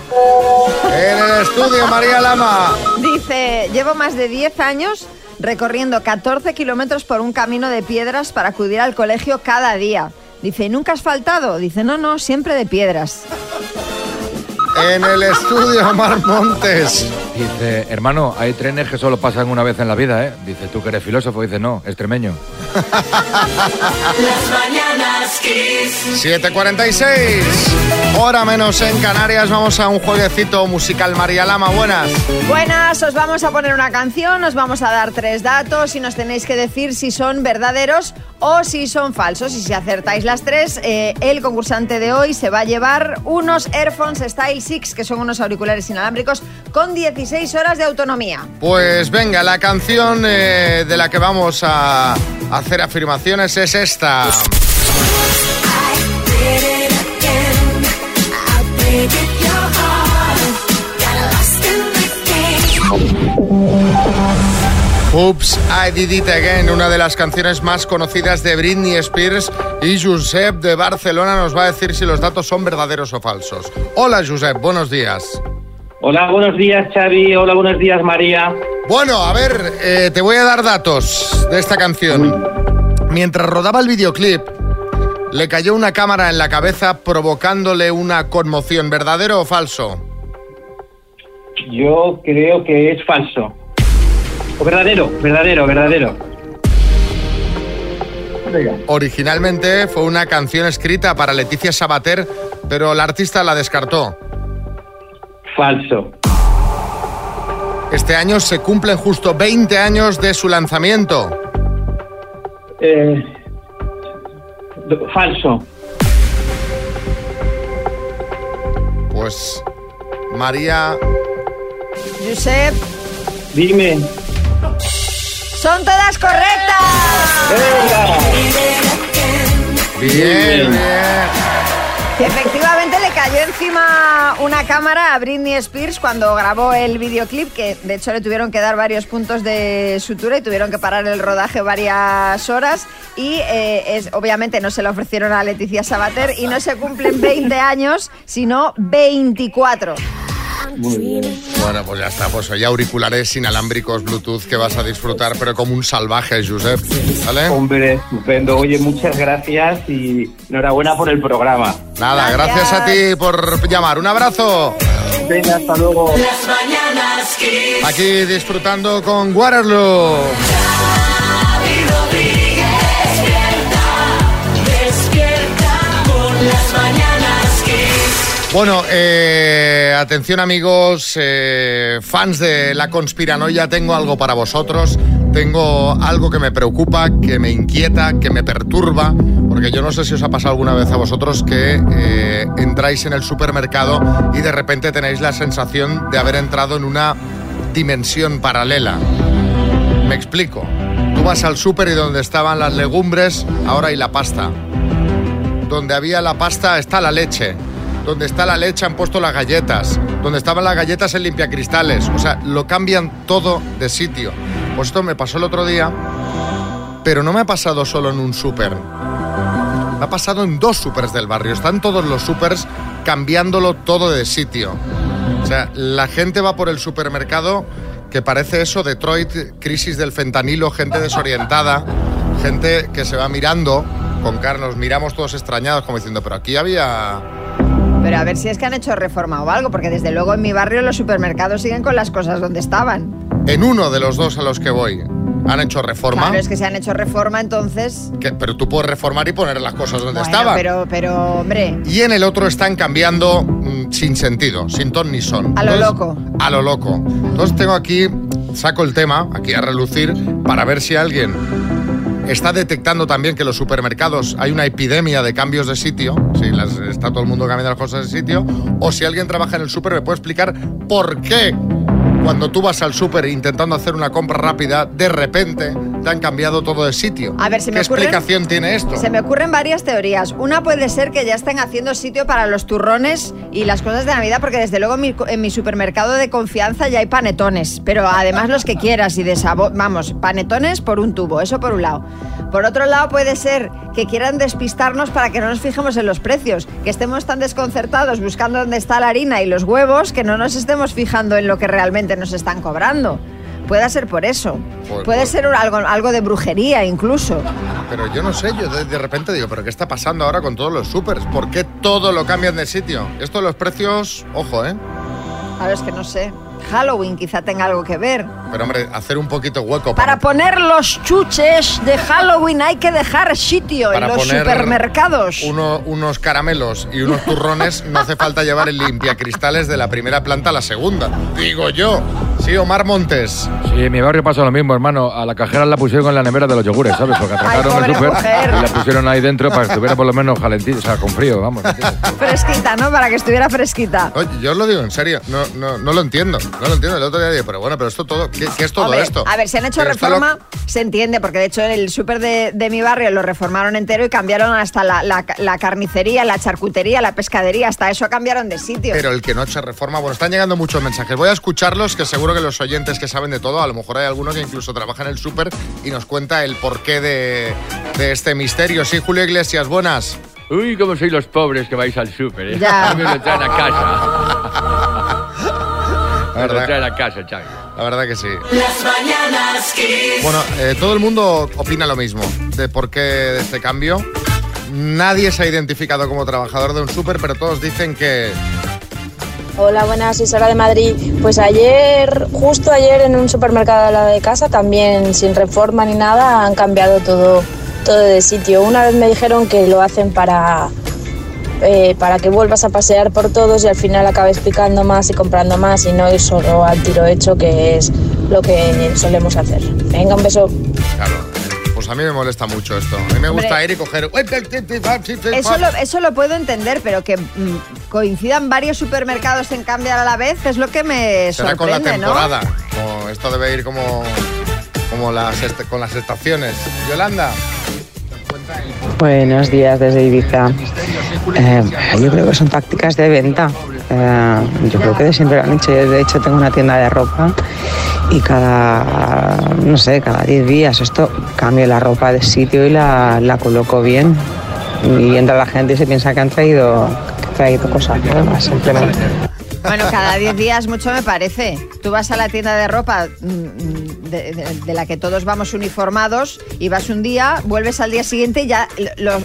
En el estudio, María Lama. Dice, llevo más de 10 años recorriendo 14 kilómetros por un camino de piedras para acudir al colegio cada día. Dice, ¿y nunca has faltado? Dice, no, no, siempre de piedras. En el estudio, Mar Montes. Dice, hermano, hay trenes que solo pasan una vez en la vida, ¿eh? Dice, tú que eres filósofo. Dice, no, extremeño. Las mañanas Kiss. 7.46, hora menos en Canarias. Vamos a un jueguecito musical. María Lama, buenas. Buenas, os vamos a poner una canción, os vamos a dar tres datos y nos tenéis que decir si son verdaderos o si son falsos. Y si acertáis las tres, eh, el concursante de hoy se va a llevar unos Airphones Style 6, que son unos auriculares inalámbricos con 16 horas de autonomía. Pues venga, la canción eh, de la que vamos a hacer afirmaciones es esta. Oops, I Did It Again, una de las canciones más conocidas de Britney Spears y Josep de Barcelona nos va a decir si los datos son verdaderos o falsos. Hola Josep, buenos días. Hola, buenos días Xavi. Hola, buenos días María. Bueno, a ver, eh, te voy a dar datos de esta canción. Mientras rodaba el videoclip, le cayó una cámara en la cabeza provocándole una conmoción. ¿Verdadero o falso? Yo creo que es falso. O verdadero, verdadero, verdadero. Originalmente fue una canción escrita para Leticia Sabater, pero la artista la descartó. Falso. Este año se cumplen justo 20 años de su lanzamiento. Eh, falso. Pues María, Josep, Dime. Son todas correctas. bien, bien. Efectivamente le cayó encima una cámara a Britney Spears cuando grabó el videoclip, que de hecho le tuvieron que dar varios puntos de sutura y tuvieron que parar el rodaje varias horas. Y eh, es, obviamente no se lo ofrecieron a Leticia Sabater y no se cumplen 20 años, sino 24. Bueno, pues ya está, pues hay auriculares inalámbricos Bluetooth que vas a disfrutar, pero como un salvaje, Josep. ¿Vale? Hombre, estupendo. Oye, muchas gracias y enhorabuena por el programa. Nada, gracias a ti por llamar. Un abrazo. Venga, hasta luego. Las mañanas Kiss. Aquí disfrutando con Waterloo. Bueno, eh, atención amigos, eh, fans de la conspiranoia, tengo algo para vosotros. Tengo algo que me preocupa, que me inquieta, que me perturba, porque yo no sé si os ha pasado alguna vez a vosotros que eh, entráis en el supermercado y de repente tenéis la sensación de haber entrado en una dimensión paralela. Me explico. Tú vas al súper y donde estaban las legumbres, ahora hay la pasta. Donde había la pasta está la leche. Donde está la leche han puesto las galletas. Donde estaban las galletas en limpiacristales. O sea, lo cambian todo de sitio. Pues esto me pasó el otro día, pero no me ha pasado solo en un súper. Me ha pasado en dos supers del barrio. Están todos los supers cambiándolo todo de sitio. O sea, la gente va por el supermercado que parece eso, Detroit, crisis del fentanilo, gente desorientada, gente que se va mirando con cara, nos miramos todos extrañados como diciendo, pero aquí había... Pero a ver si es que han hecho reforma o algo, porque desde luego en mi barrio los supermercados siguen con las cosas donde estaban. En uno de los dos a los que voy han hecho reforma, Claro, es que se han hecho reforma, entonces. que- pero tú puedes reformar y poner las cosas donde Bueno, estaban. pero, pero, hombre, Y en el otro están cambiando mm, sin sentido, sin ton ni son. a lo Entonces, loco. A lo loco. Entonces tengo aquí, saco el tema, aquí a relucir, para ver si alguien está detectando también que los supermercados hay una epidemia de cambios de sitio, si está todo el mundo cambiando las cosas de sitio, o si alguien trabaja en el súper me puede explicar por qué cuando tú vas al súper intentando hacer una compra rápida, de repente te han cambiado todo de sitio. A ver, se ¿Qué me ocurren- explicación tiene esto? Se me ocurren varias teorías. Una puede ser que ya estén haciendo sitio para los turrones y las cosas de Navidad, porque desde luego en mi, en mi supermercado de confianza ya hay panetones, pero además los que quieras y de sabor, vamos, panetones por un tubo, eso por un lado. Por otro lado puede ser que quieran despistarnos para que no nos fijemos en los precios, que estemos tan desconcertados buscando dónde está la harina y los huevos que no nos estemos fijando en lo que realmente nos están cobrando. Puede ser por eso. Puede ser algo, algo de brujería incluso. Pero yo no sé, yo de, de repente digo, ¿pero qué está pasando ahora con todos los supers? ¿Por qué todo lo cambian de sitio? Esto de los precios, ojo, ¿eh? A ver, es que no sé. Halloween quizá tenga algo que ver. Pero hombre, hacer un poquito hueco Para poner los chuches de Halloween hay que dejar sitio en los poner supermercados. uno- unos caramelos y unos turrones, no hace falta llevar el limpiacristales de la primera planta a la segunda. Digo yo. Sí, Omar Montes. Sí, en mi barrio pasa lo mismo, hermano. A la cajera la pusieron en la nevera de los yogures, ¿sabes? Porque atracaron el súper y la pusieron ahí dentro para que estuviera por lo menos calentito, o sea, con frío, vamos. Fresquita, ¿no? Para que estuviera fresquita. Oye, yo os lo digo en serio, no, no, no lo entiendo. No lo entiendo. El otro día dije, pero bueno, pero esto todo, ¿qué, qué es todo Hombre, esto? A ver, si han hecho Pero reforma, se entiende, porque de hecho el súper de, de mi barrio lo reformaron entero y cambiaron hasta la, la- la carnicería, la charcutería, la pescadería, hasta eso cambiaron de sitio. Pero el que no eche reforma, bueno, están llegando muchos mensajes. Voy a escucharlos, que seguro que los oyentes que saben de todo, a lo mejor hay alguno que incluso trabaja en el súper y nos cuenta el porqué de, de este misterio. Sí, Julio Iglesias, buenas. Uy, cómo sois los pobres que vais al súper, ¿eh? Ya. A mí me traen a casa. La lo verdad, traen a casa, la verdad que sí. Las mañanas Kiss. Bueno, eh, todo el mundo opina lo mismo de por qué de este cambio. Nadie se ha identificado como trabajador de un súper, pero todos dicen que Hola, buenas, soy Sara de Madrid. Pues ayer, justo ayer en un supermercado al lado de casa, también sin reforma ni nada, han cambiado todo, todo de sitio. Una vez me dijeron que lo hacen para, eh, para que vuelvas a pasear por todos y al final acabes picando más y comprando más y no ir solo al tiro hecho, que es lo que solemos hacer. Venga, un beso. Claro, pues a mí me molesta mucho esto. A mí me gusta Hombre. ir y coger... Eso lo, eso lo puedo entender, pero que mm, coincidan varios supermercados en cambiar a la vez es lo que me Será con la sorprende, ¿no? temporada. Como esto debe ir como, como las, con las estaciones. Yolanda. Buenos días desde Ibiza. Eh, yo creo que son tácticas de venta. Eh, yo creo que de siempre lo han hecho. Yo de hecho tengo una tienda de ropa y cada, no sé, cada 10 días esto cambio la ropa de sitio y la, coloco bien. Y entra la gente y se piensa que han traído, que traído cosas nuevas, simplemente. Bueno, cada 10 días mucho me parece. Tú vas a la tienda de ropa mm, de, de- de la que todos vamos uniformados y vas un día, vuelves al día siguiente y ya lo-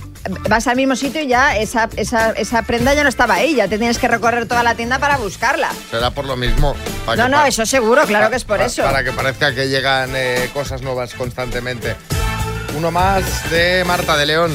vas al mismo sitio y ya esa, esa, esa prenda ya no estaba ahí, ya te tienes que recorrer toda la tienda para buscarla. Será por lo mismo. para No, no, eso seguro, claro que es por eso. Para que parezca que llegan eh, cosas nuevas constantemente. Uno más de Marta de León.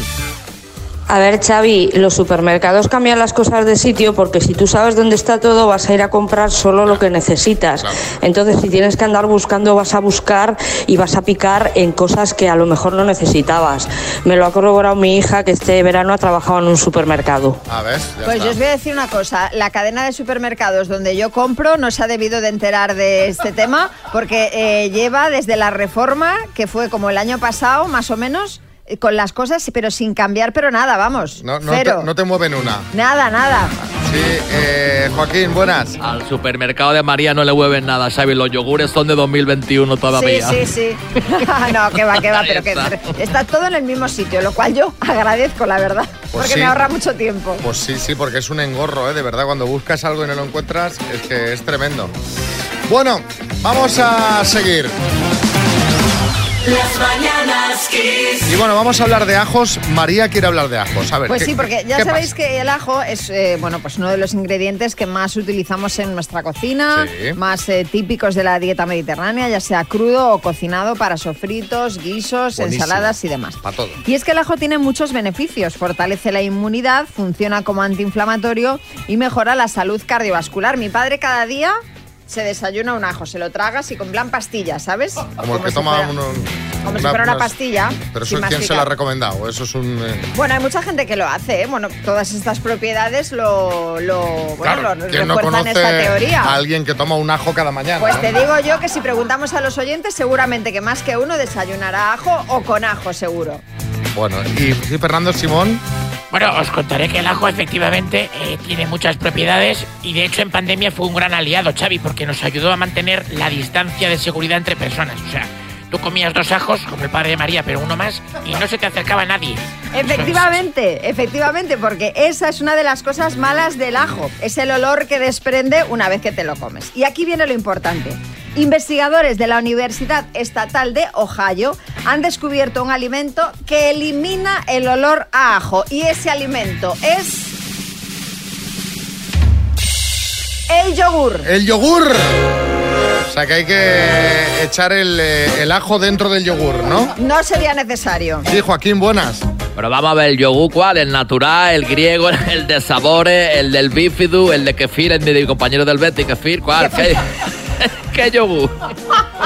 A ver, Xavi, los supermercados cambian las cosas de sitio porque si tú sabes dónde está todo vas a ir a comprar solo lo que necesitas. Entonces, si tienes que andar buscando, vas a buscar y vas a picar en cosas que a lo mejor no necesitabas. Me lo ha corroborado mi hija que este verano ha trabajado en un supermercado. A ver, ya Pues está. yo os voy a decir una cosa, la cadena de supermercados donde yo compro no se ha debido de enterar de este tema porque eh, lleva desde la reforma, que fue como el año pasado, más o menos, con las cosas, pero sin cambiar, pero nada, vamos, No, no, cero. te, no te mueven una. Nada, nada. Sí, eh, Joaquín, buenas. Al supermercado de María no le mueven nada, Xavi. Los yogures son de 2021 todavía. Sí, sí, sí. no, que va, que va, pero que está todo en el mismo sitio, lo cual yo agradezco, la verdad, porque sí. me ahorra mucho tiempo. Pues sí, sí, porque es un engorro, ¿eh? De verdad, cuando buscas algo y no lo encuentras, es que es tremendo. Bueno, vamos a seguir. Las mañanas Kiss. Y bueno, vamos a hablar de ajos. María quiere hablar de ajos. A ver, Pues ¿qué- sí, porque ya sabéis pasa? que el ajo es eh, bueno, pues uno de los ingredientes que más utilizamos en nuestra cocina, Sí. más eh, típicos de la dieta mediterránea, ya sea crudo o cocinado para sofritos, guisos, Buenísimo. ensaladas y demás. Para todo. Y es que el ajo tiene muchos beneficios, fortalece la inmunidad, funciona como antiinflamatorio y mejora la salud cardiovascular. Mi padre cada día se desayuna un ajo, se lo traga así con plan pastilla, ¿sabes? Como el que si toma fuera- uno- como si fuera una pastilla. Pero eso, ¿quién se lo ha recomendado? Eso es un... eh, Bueno, hay mucha gente que lo hace, ¿eh? Bueno, todas estas propiedades lo, lo, bueno, claro, lo ¿quién no refuerzan conoce esta teoría. a alguien que toma un ajo cada mañana? Pues te digo yo que si preguntamos a los oyentes, seguramente que más que uno desayunará ajo o con ajo, seguro. Bueno, y sí, Fernando Simón. Bueno, os contaré que el ajo efectivamente eh, tiene muchas propiedades y de hecho en pandemia fue un gran aliado, Xavi, porque nos ayudó a mantener la distancia de seguridad entre personas. O sea, tú comías dos ajos, como el padre de María, pero uno más, y no se te acercaba nadie. Efectivamente, efectivamente, porque esa es una de las cosas malas del ajo, es el olor que desprende una vez que te lo comes. Y aquí viene lo importante. Investigadores de la Universidad Estatal de Ohio han descubierto un alimento que elimina el olor a ajo y ese alimento es el yogur. El yogur. sea que hay que echar el, eh, el ajo dentro del yogur, ¿no? No sería necesario. Sí, Joaquín, buenas. Pero vamos a ver, el yogur, ¿cuál? El natural, el griego, el de sabores, el del bífido, el de kefir, el de mi compañero del Betty, kefir, ¿cuál? ¿Qué, ¿Qué yogur?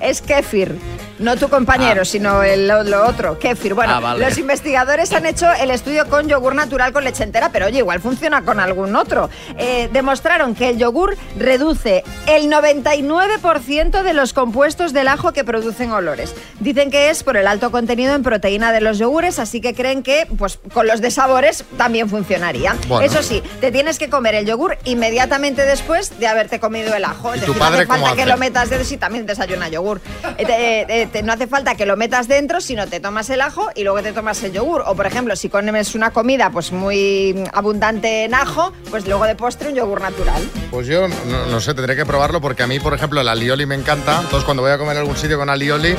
Es kéfir. No tu compañero, sino el, lo, otro, kéfir. Bueno, Ah, vale. los investigadores han hecho el estudio con yogur natural con leche entera, pero oye, igual funciona con algún otro. Eh, demostraron que el yogur reduce el 99% de los compuestos del ajo que producen olores. Dicen que es por el alto contenido en proteína de los yogures, así que creen que pues, con los de sabores también funcionaría. Bueno. Eso sí, te tienes que comer el yogur inmediatamente después de haberte comido el ajo. Es ¿Y tu decir, no hace falta que lo metas dentro, sí, también desayuna yogur. Eh, eh, te- no hace falta que lo metas dentro, sino te tomas el ajo y luego te tomas el yogur. O, por ejemplo, si comes una comida pues muy abundante en ajo, pues luego de postre un yogur natural. Pues yo no, no sé, tendré que probarlo porque a mí, por ejemplo, el alioli me encanta. Entonces, cuando voy a comer en algún sitio con alioli,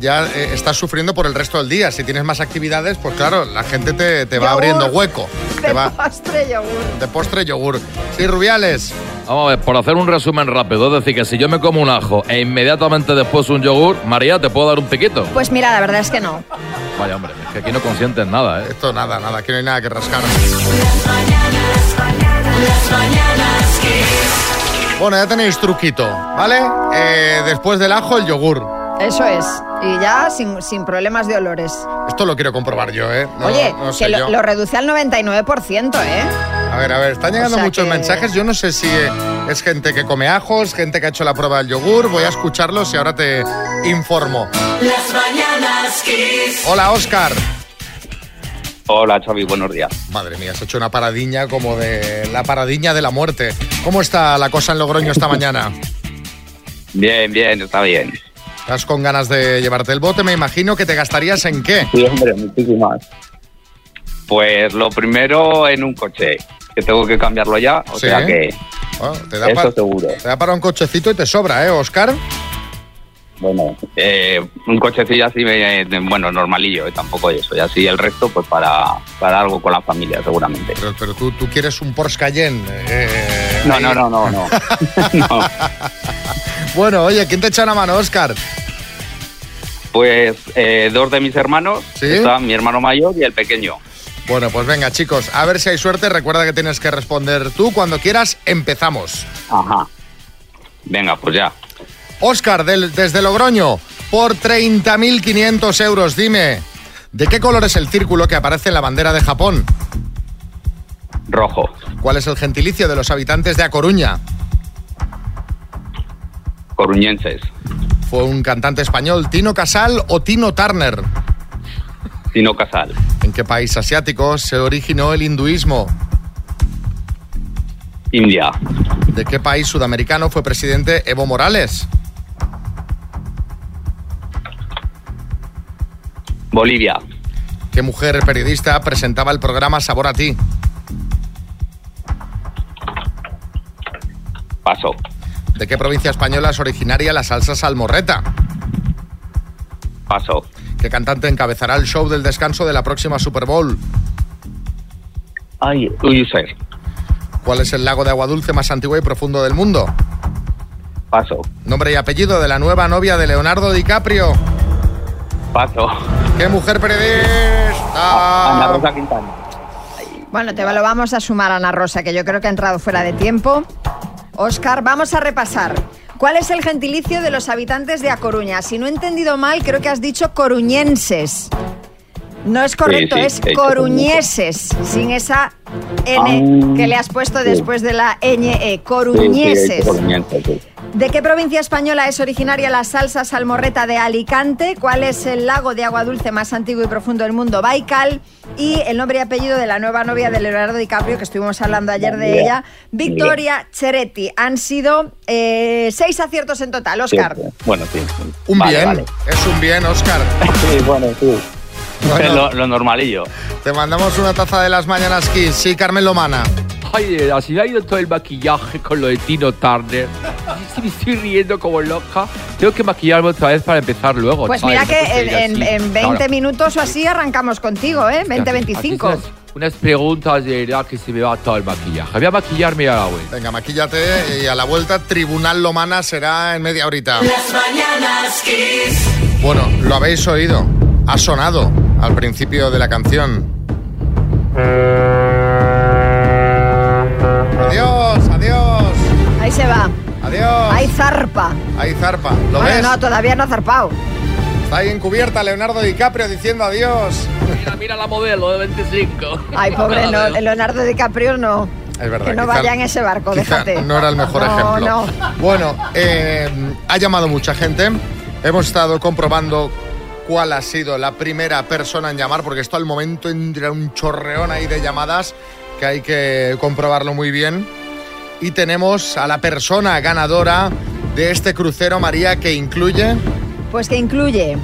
ya eh, estás sufriendo por el resto del día. Si tienes más actividades, pues claro, la gente te, te va Yogur. abriendo hueco. Te De va postre yogur. de postre yogur. Sí, Rubiales. Vamos a ver, por hacer un resumen rápido, es decir, que si yo me como un ajo e inmediatamente después un yogur, María, ¿te puedo dar un piquito? Pues mira, la verdad es que no. Vaya, hombre, es que aquí no consienten nada, ¿eh? Esto nada, nada, aquí no hay nada que rascar. Las mañanas Kiss. Bueno, ya tenéis truquito, ¿vale? Eh, después del ajo, el yogur. Eso es. Y ya sin, sin problemas de olores. Esto lo quiero comprobar yo, ¿eh? No- Oye, no sé que lo, reduce al 99%, ¿eh? A ver, a ver, están llegando O sea muchos que- mensajes. Yo no sé si es gente que come ajos, gente que ha hecho la prueba del yogur. Voy a escucharlos y ahora te informo. Las mañanas Kiss. Hola, Oscar. Hola, Xavi, buenos días. Madre mía, has hecho una paradiña como de la paradiña de la muerte. ¿Cómo está la cosa en Logroño esta mañana? Bien, bien, está bien. ¿Estás con ganas de llevarte el bote? Me imagino que te gastarías en qué. Sí, hombre, muchísimas. Pues lo primero en un coche, que tengo que cambiarlo ya, o Sí. sea que Bueno, te, da eso pa- seguro. te da para un cochecito y te sobra, ¿eh, Oscar? Bueno, eh, un cochecillo así, eh, bueno, normalillo, eh, tampoco eso. Y así el resto, pues para, para algo con la familia, seguramente. Pero, pero tú, tú quieres un Porsche Cayenne. eh, No, ahí. no, no, no, no. No. Bueno, oye, ¿quién te echa una mano, Oscar? Pues eh, dos de mis hermanos, ¿Sí? está mi hermano mayor y el pequeño. Bueno, pues venga, chicos, a ver si hay suerte. Recuerda que tienes que responder tú. Cuando quieras, empezamos. Ajá. Venga, pues ya. Oscar, del- desde Logroño, por 30.500 euros, dime, ¿de qué color es el círculo que aparece en la bandera de Japón? Rojo. ¿Cuál es el gentilicio de los habitantes de A Coruña? Coruñenses. ¿Fue un cantante español, Tino Casal o Tino Turner? Tino Casal. ¿En qué país asiático se originó el hinduismo? India. ¿De qué país sudamericano fue presidente Evo Morales? Bolivia. ¿Qué mujer periodista presentaba el programa Sabor a ti? Paso. ¿De qué provincia española es originaria la salsa salmorreta? Paso. ¿Qué cantante encabezará el show del descanso de la próxima Super Bowl? Ay, User. ¿Cuál es el lago de agua dulce más antiguo y profundo del mundo? Paso. Nombre y apellido de la nueva novia de Leonardo DiCaprio. Paso. ¿Qué mujer Ana periodista? Rosa Quintana. Bueno, te lo vamos a sumar, Ana Rosa, que yo creo que ha entrado fuera de tiempo. Oscar, vamos a repasar. ¿Cuál es el gentilicio de los habitantes de A Coruña? Si no he entendido mal, creo que has dicho coruñenses. No es correcto, Sí, sí, es he coruñeses, sin esa N Ah, que le has puesto sí. después de la ñ, sí, coruñeses. coruñenses. ¿De qué provincia española es originaria la salsa salmorreta de Alicante? ¿Cuál es el lago de agua dulce más antiguo y profundo del mundo? Baikal. Y el nombre y apellido de la nueva novia de Leonardo DiCaprio, que estuvimos hablando ayer de ella, Victoria Cheretti. Han sido eh, seis aciertos en total, Oscar. Sí, Bueno, sí. Un Vale, bien, vale. es un bien, Oscar. Sí, bueno, sí. Bueno. Lo, lo normalillo. Te mandamos una taza de las mañanas Kiss. Sí, Carmen Lomana. Ay, así me ha ido todo el maquillaje con lo de Tino Turner. Sí, me estoy riendo como loca. Tengo que maquillarme otra vez para empezar luego. Pues mira que en, en- en 20 Claro. minutos o así arrancamos contigo, ¿eh? 20, 25. Así se- unas preguntas de verdad que se me va todo el maquillaje. Voy a maquillarme a la vuelta. Venga, maquíllate y a la vuelta Tribunal Lomana será en media horita. Las mañanas Kiss. Bueno, lo habéis oído. Ha sonado al principio de la canción. Adiós, adiós, Ahí se va. adiós. Ahí zarpa. Ahí zarpa. ¿Lo Bueno, ves? no, todavía no ha zarpado. Está ahí encubierta Leonardo DiCaprio diciendo adiós. Mira, mira la modelo de 25. Ay, pobre, no. Leonardo DiCaprio no. Es verdad. Que no quizá- vaya en ese barco, déjate. No era el mejor No, ejemplo. no. Bueno, eh, ha llamado mucha gente. Hemos estado comprobando cuál ha sido la primera persona en llamar, porque esto al momento entra un chorreón ahí de llamadas que hay que comprobarlo muy bien. Y tenemos a la persona ganadora de este crucero, María, que incluye... Pues que incluye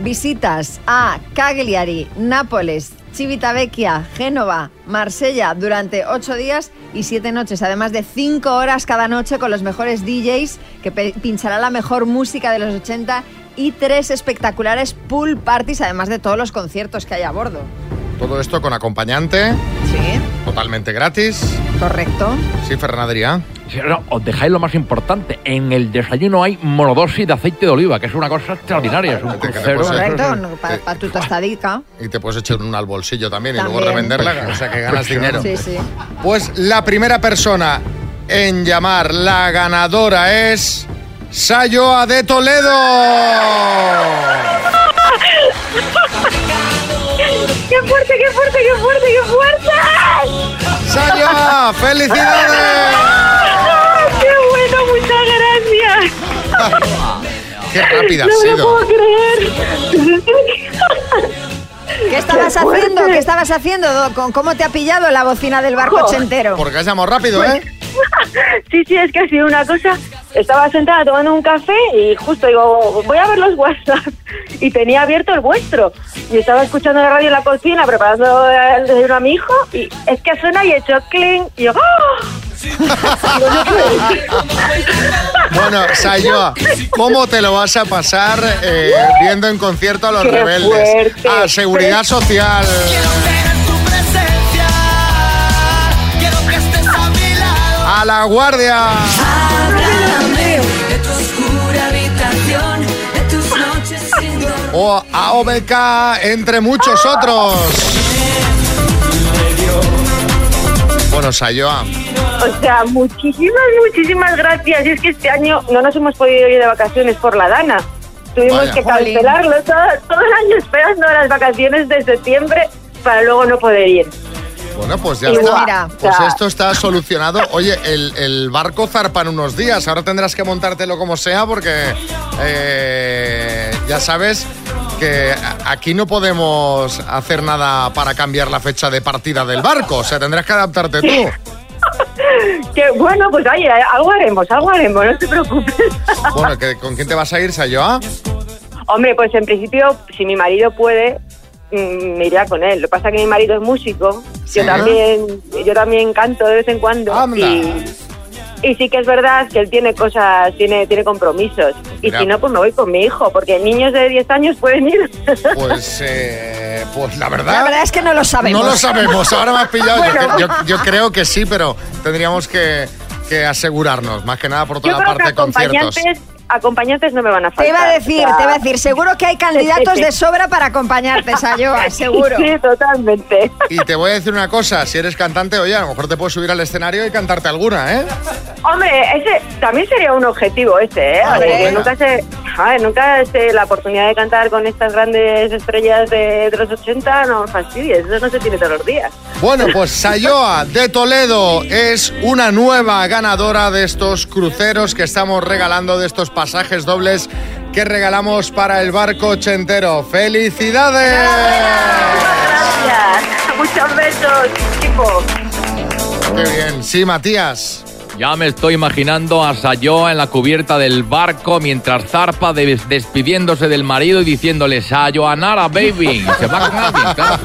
visitas a Cagliari, Nápoles, Civitavecchia, Génova, Marsella durante ocho días y siete noches, además de cinco horas cada noche con los mejores DJs que pinchará la mejor música de los 80 y tres espectaculares pool parties, además de todos los conciertos que hay a bordo. Todo esto con acompañante, Sí, totalmente gratis. correcto. Sí, Fernandría. Sí, no, os dejáis lo más importante. En el desayuno hay monodosis de aceite de oliva, que es una cosa extraordinaria. Es un crucero. Correcto, para tu tostadica. Y te puedes echar una al bolsillo también, y luego revenderla, o sea que ganas dinero. Sí, sí. Pues la primera persona en llamar la ganadora es Sayoa de Toledo. ¡Qué fuerte, qué fuerte, qué fuerte, qué fuerte! Sayoa, felicidades. ¡Qué bueno, muchas gracias! Qué rápida no has me lo sido. puedo creer. ¿Qué estabas Qué haciendo? ¿Qué estabas haciendo? Do- ¿Con ¿Cómo te ha pillado la bocina del barco ochentero? Porque has llamado rápido, ¿eh? Sí, sí, es que ha sido una cosa. Estaba sentada tomando un café y justo digo, voy a ver los WhatsApp. Y tenía abierto el vuestro. Y estaba escuchando la radio en la cocina, preparando el desayuno a mi hijo. Y es que suena y he hecho cling. Y yo, ¡ah! Bueno, Sayoa, ¿cómo te lo vas a pasar eh, viendo en concierto a los Qué rebeldes? fuerte. A Seguridad Social. A La Guardia. O a OBK, entre muchos otros. Bueno, Sayoa, O sea, muchísimas, muchísimas gracias. Y es que este año no nos hemos podido ir de vacaciones por la Dana. Tuvimos Vaya. que cancelarlo todo, todo el año esperando las vacaciones de septiembre para luego no poder ir. Bueno, pues ya Igual, está. mira, Pues o sea- esto está solucionado. Oye, el, el barco zarpa en unos días. Ahora tendrás que montártelo como sea porque eh, ya sabes que aquí no podemos hacer nada para cambiar la fecha de partida del barco. O sea, tendrás que adaptarte tú. Que bueno, pues oye, algo haremos, algo haremos, no te preocupes. Bueno, ¿que- ¿con quién te vas a ir, Sayoa? Hombre, pues en principio, si mi marido puede, me iría con él. Lo que pasa es que mi marido es músico, Sí. yo también, yo también canto de vez en cuando. Y, y sí que es verdad que él tiene cosas, tiene, tiene compromisos. Y Mira. si no, pues me voy con mi hijo, porque niños de 10 años pueden ir. Pues, eh, pues la verdad. La verdad es que no lo sabemos. No lo sabemos, ahora me has pillado. Yo Bueno. Yo, yo creo que sí, pero tendríamos que, que asegurarnos, más que nada por toda Yo la creo que parte de conciertos. Acompañantes, no me van a faltar. Te iba a decir, o sea- te iba a decir, seguro que hay candidatos de sobra para acompañarte, Sayoa, seguro. Sí, totalmente. Y te voy a decir una cosa, si eres cantante, oye, a lo mejor te puedes subir al escenario y cantarte alguna, ¿eh? Hombre, ese también sería un objetivo ese, ¿eh? Ah, bueno. nunca se, a ver, nunca se, la oportunidad de cantar con estas grandes estrellas de, de los 80 no fastidies, eso no se tiene todos los días. Bueno, pues Sayoa de Toledo es una nueva ganadora de estos cruceros que estamos regalando, de estos pasajes dobles que regalamos para el barco ochentero. ¡Felicidades! Gracias, muchos besos, equipo. Qué bien. Sí, Matías. Ya me estoy imaginando a Sayoa en la cubierta del barco mientras zarpa de- despidiéndose del marido y diciéndole Sayoanara, baby. Se va con alguien, claro.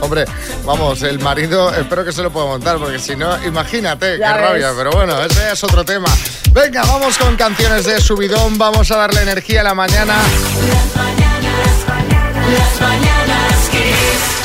Hombre, vamos, el marido espero que se lo pueda montar, porque si no, imagínate, qué rabia. Pero bueno, ese es otro tema. Venga, vamos con canciones de subidón, vamos a darle energía a la mañana. Las mañanas, las mañanas,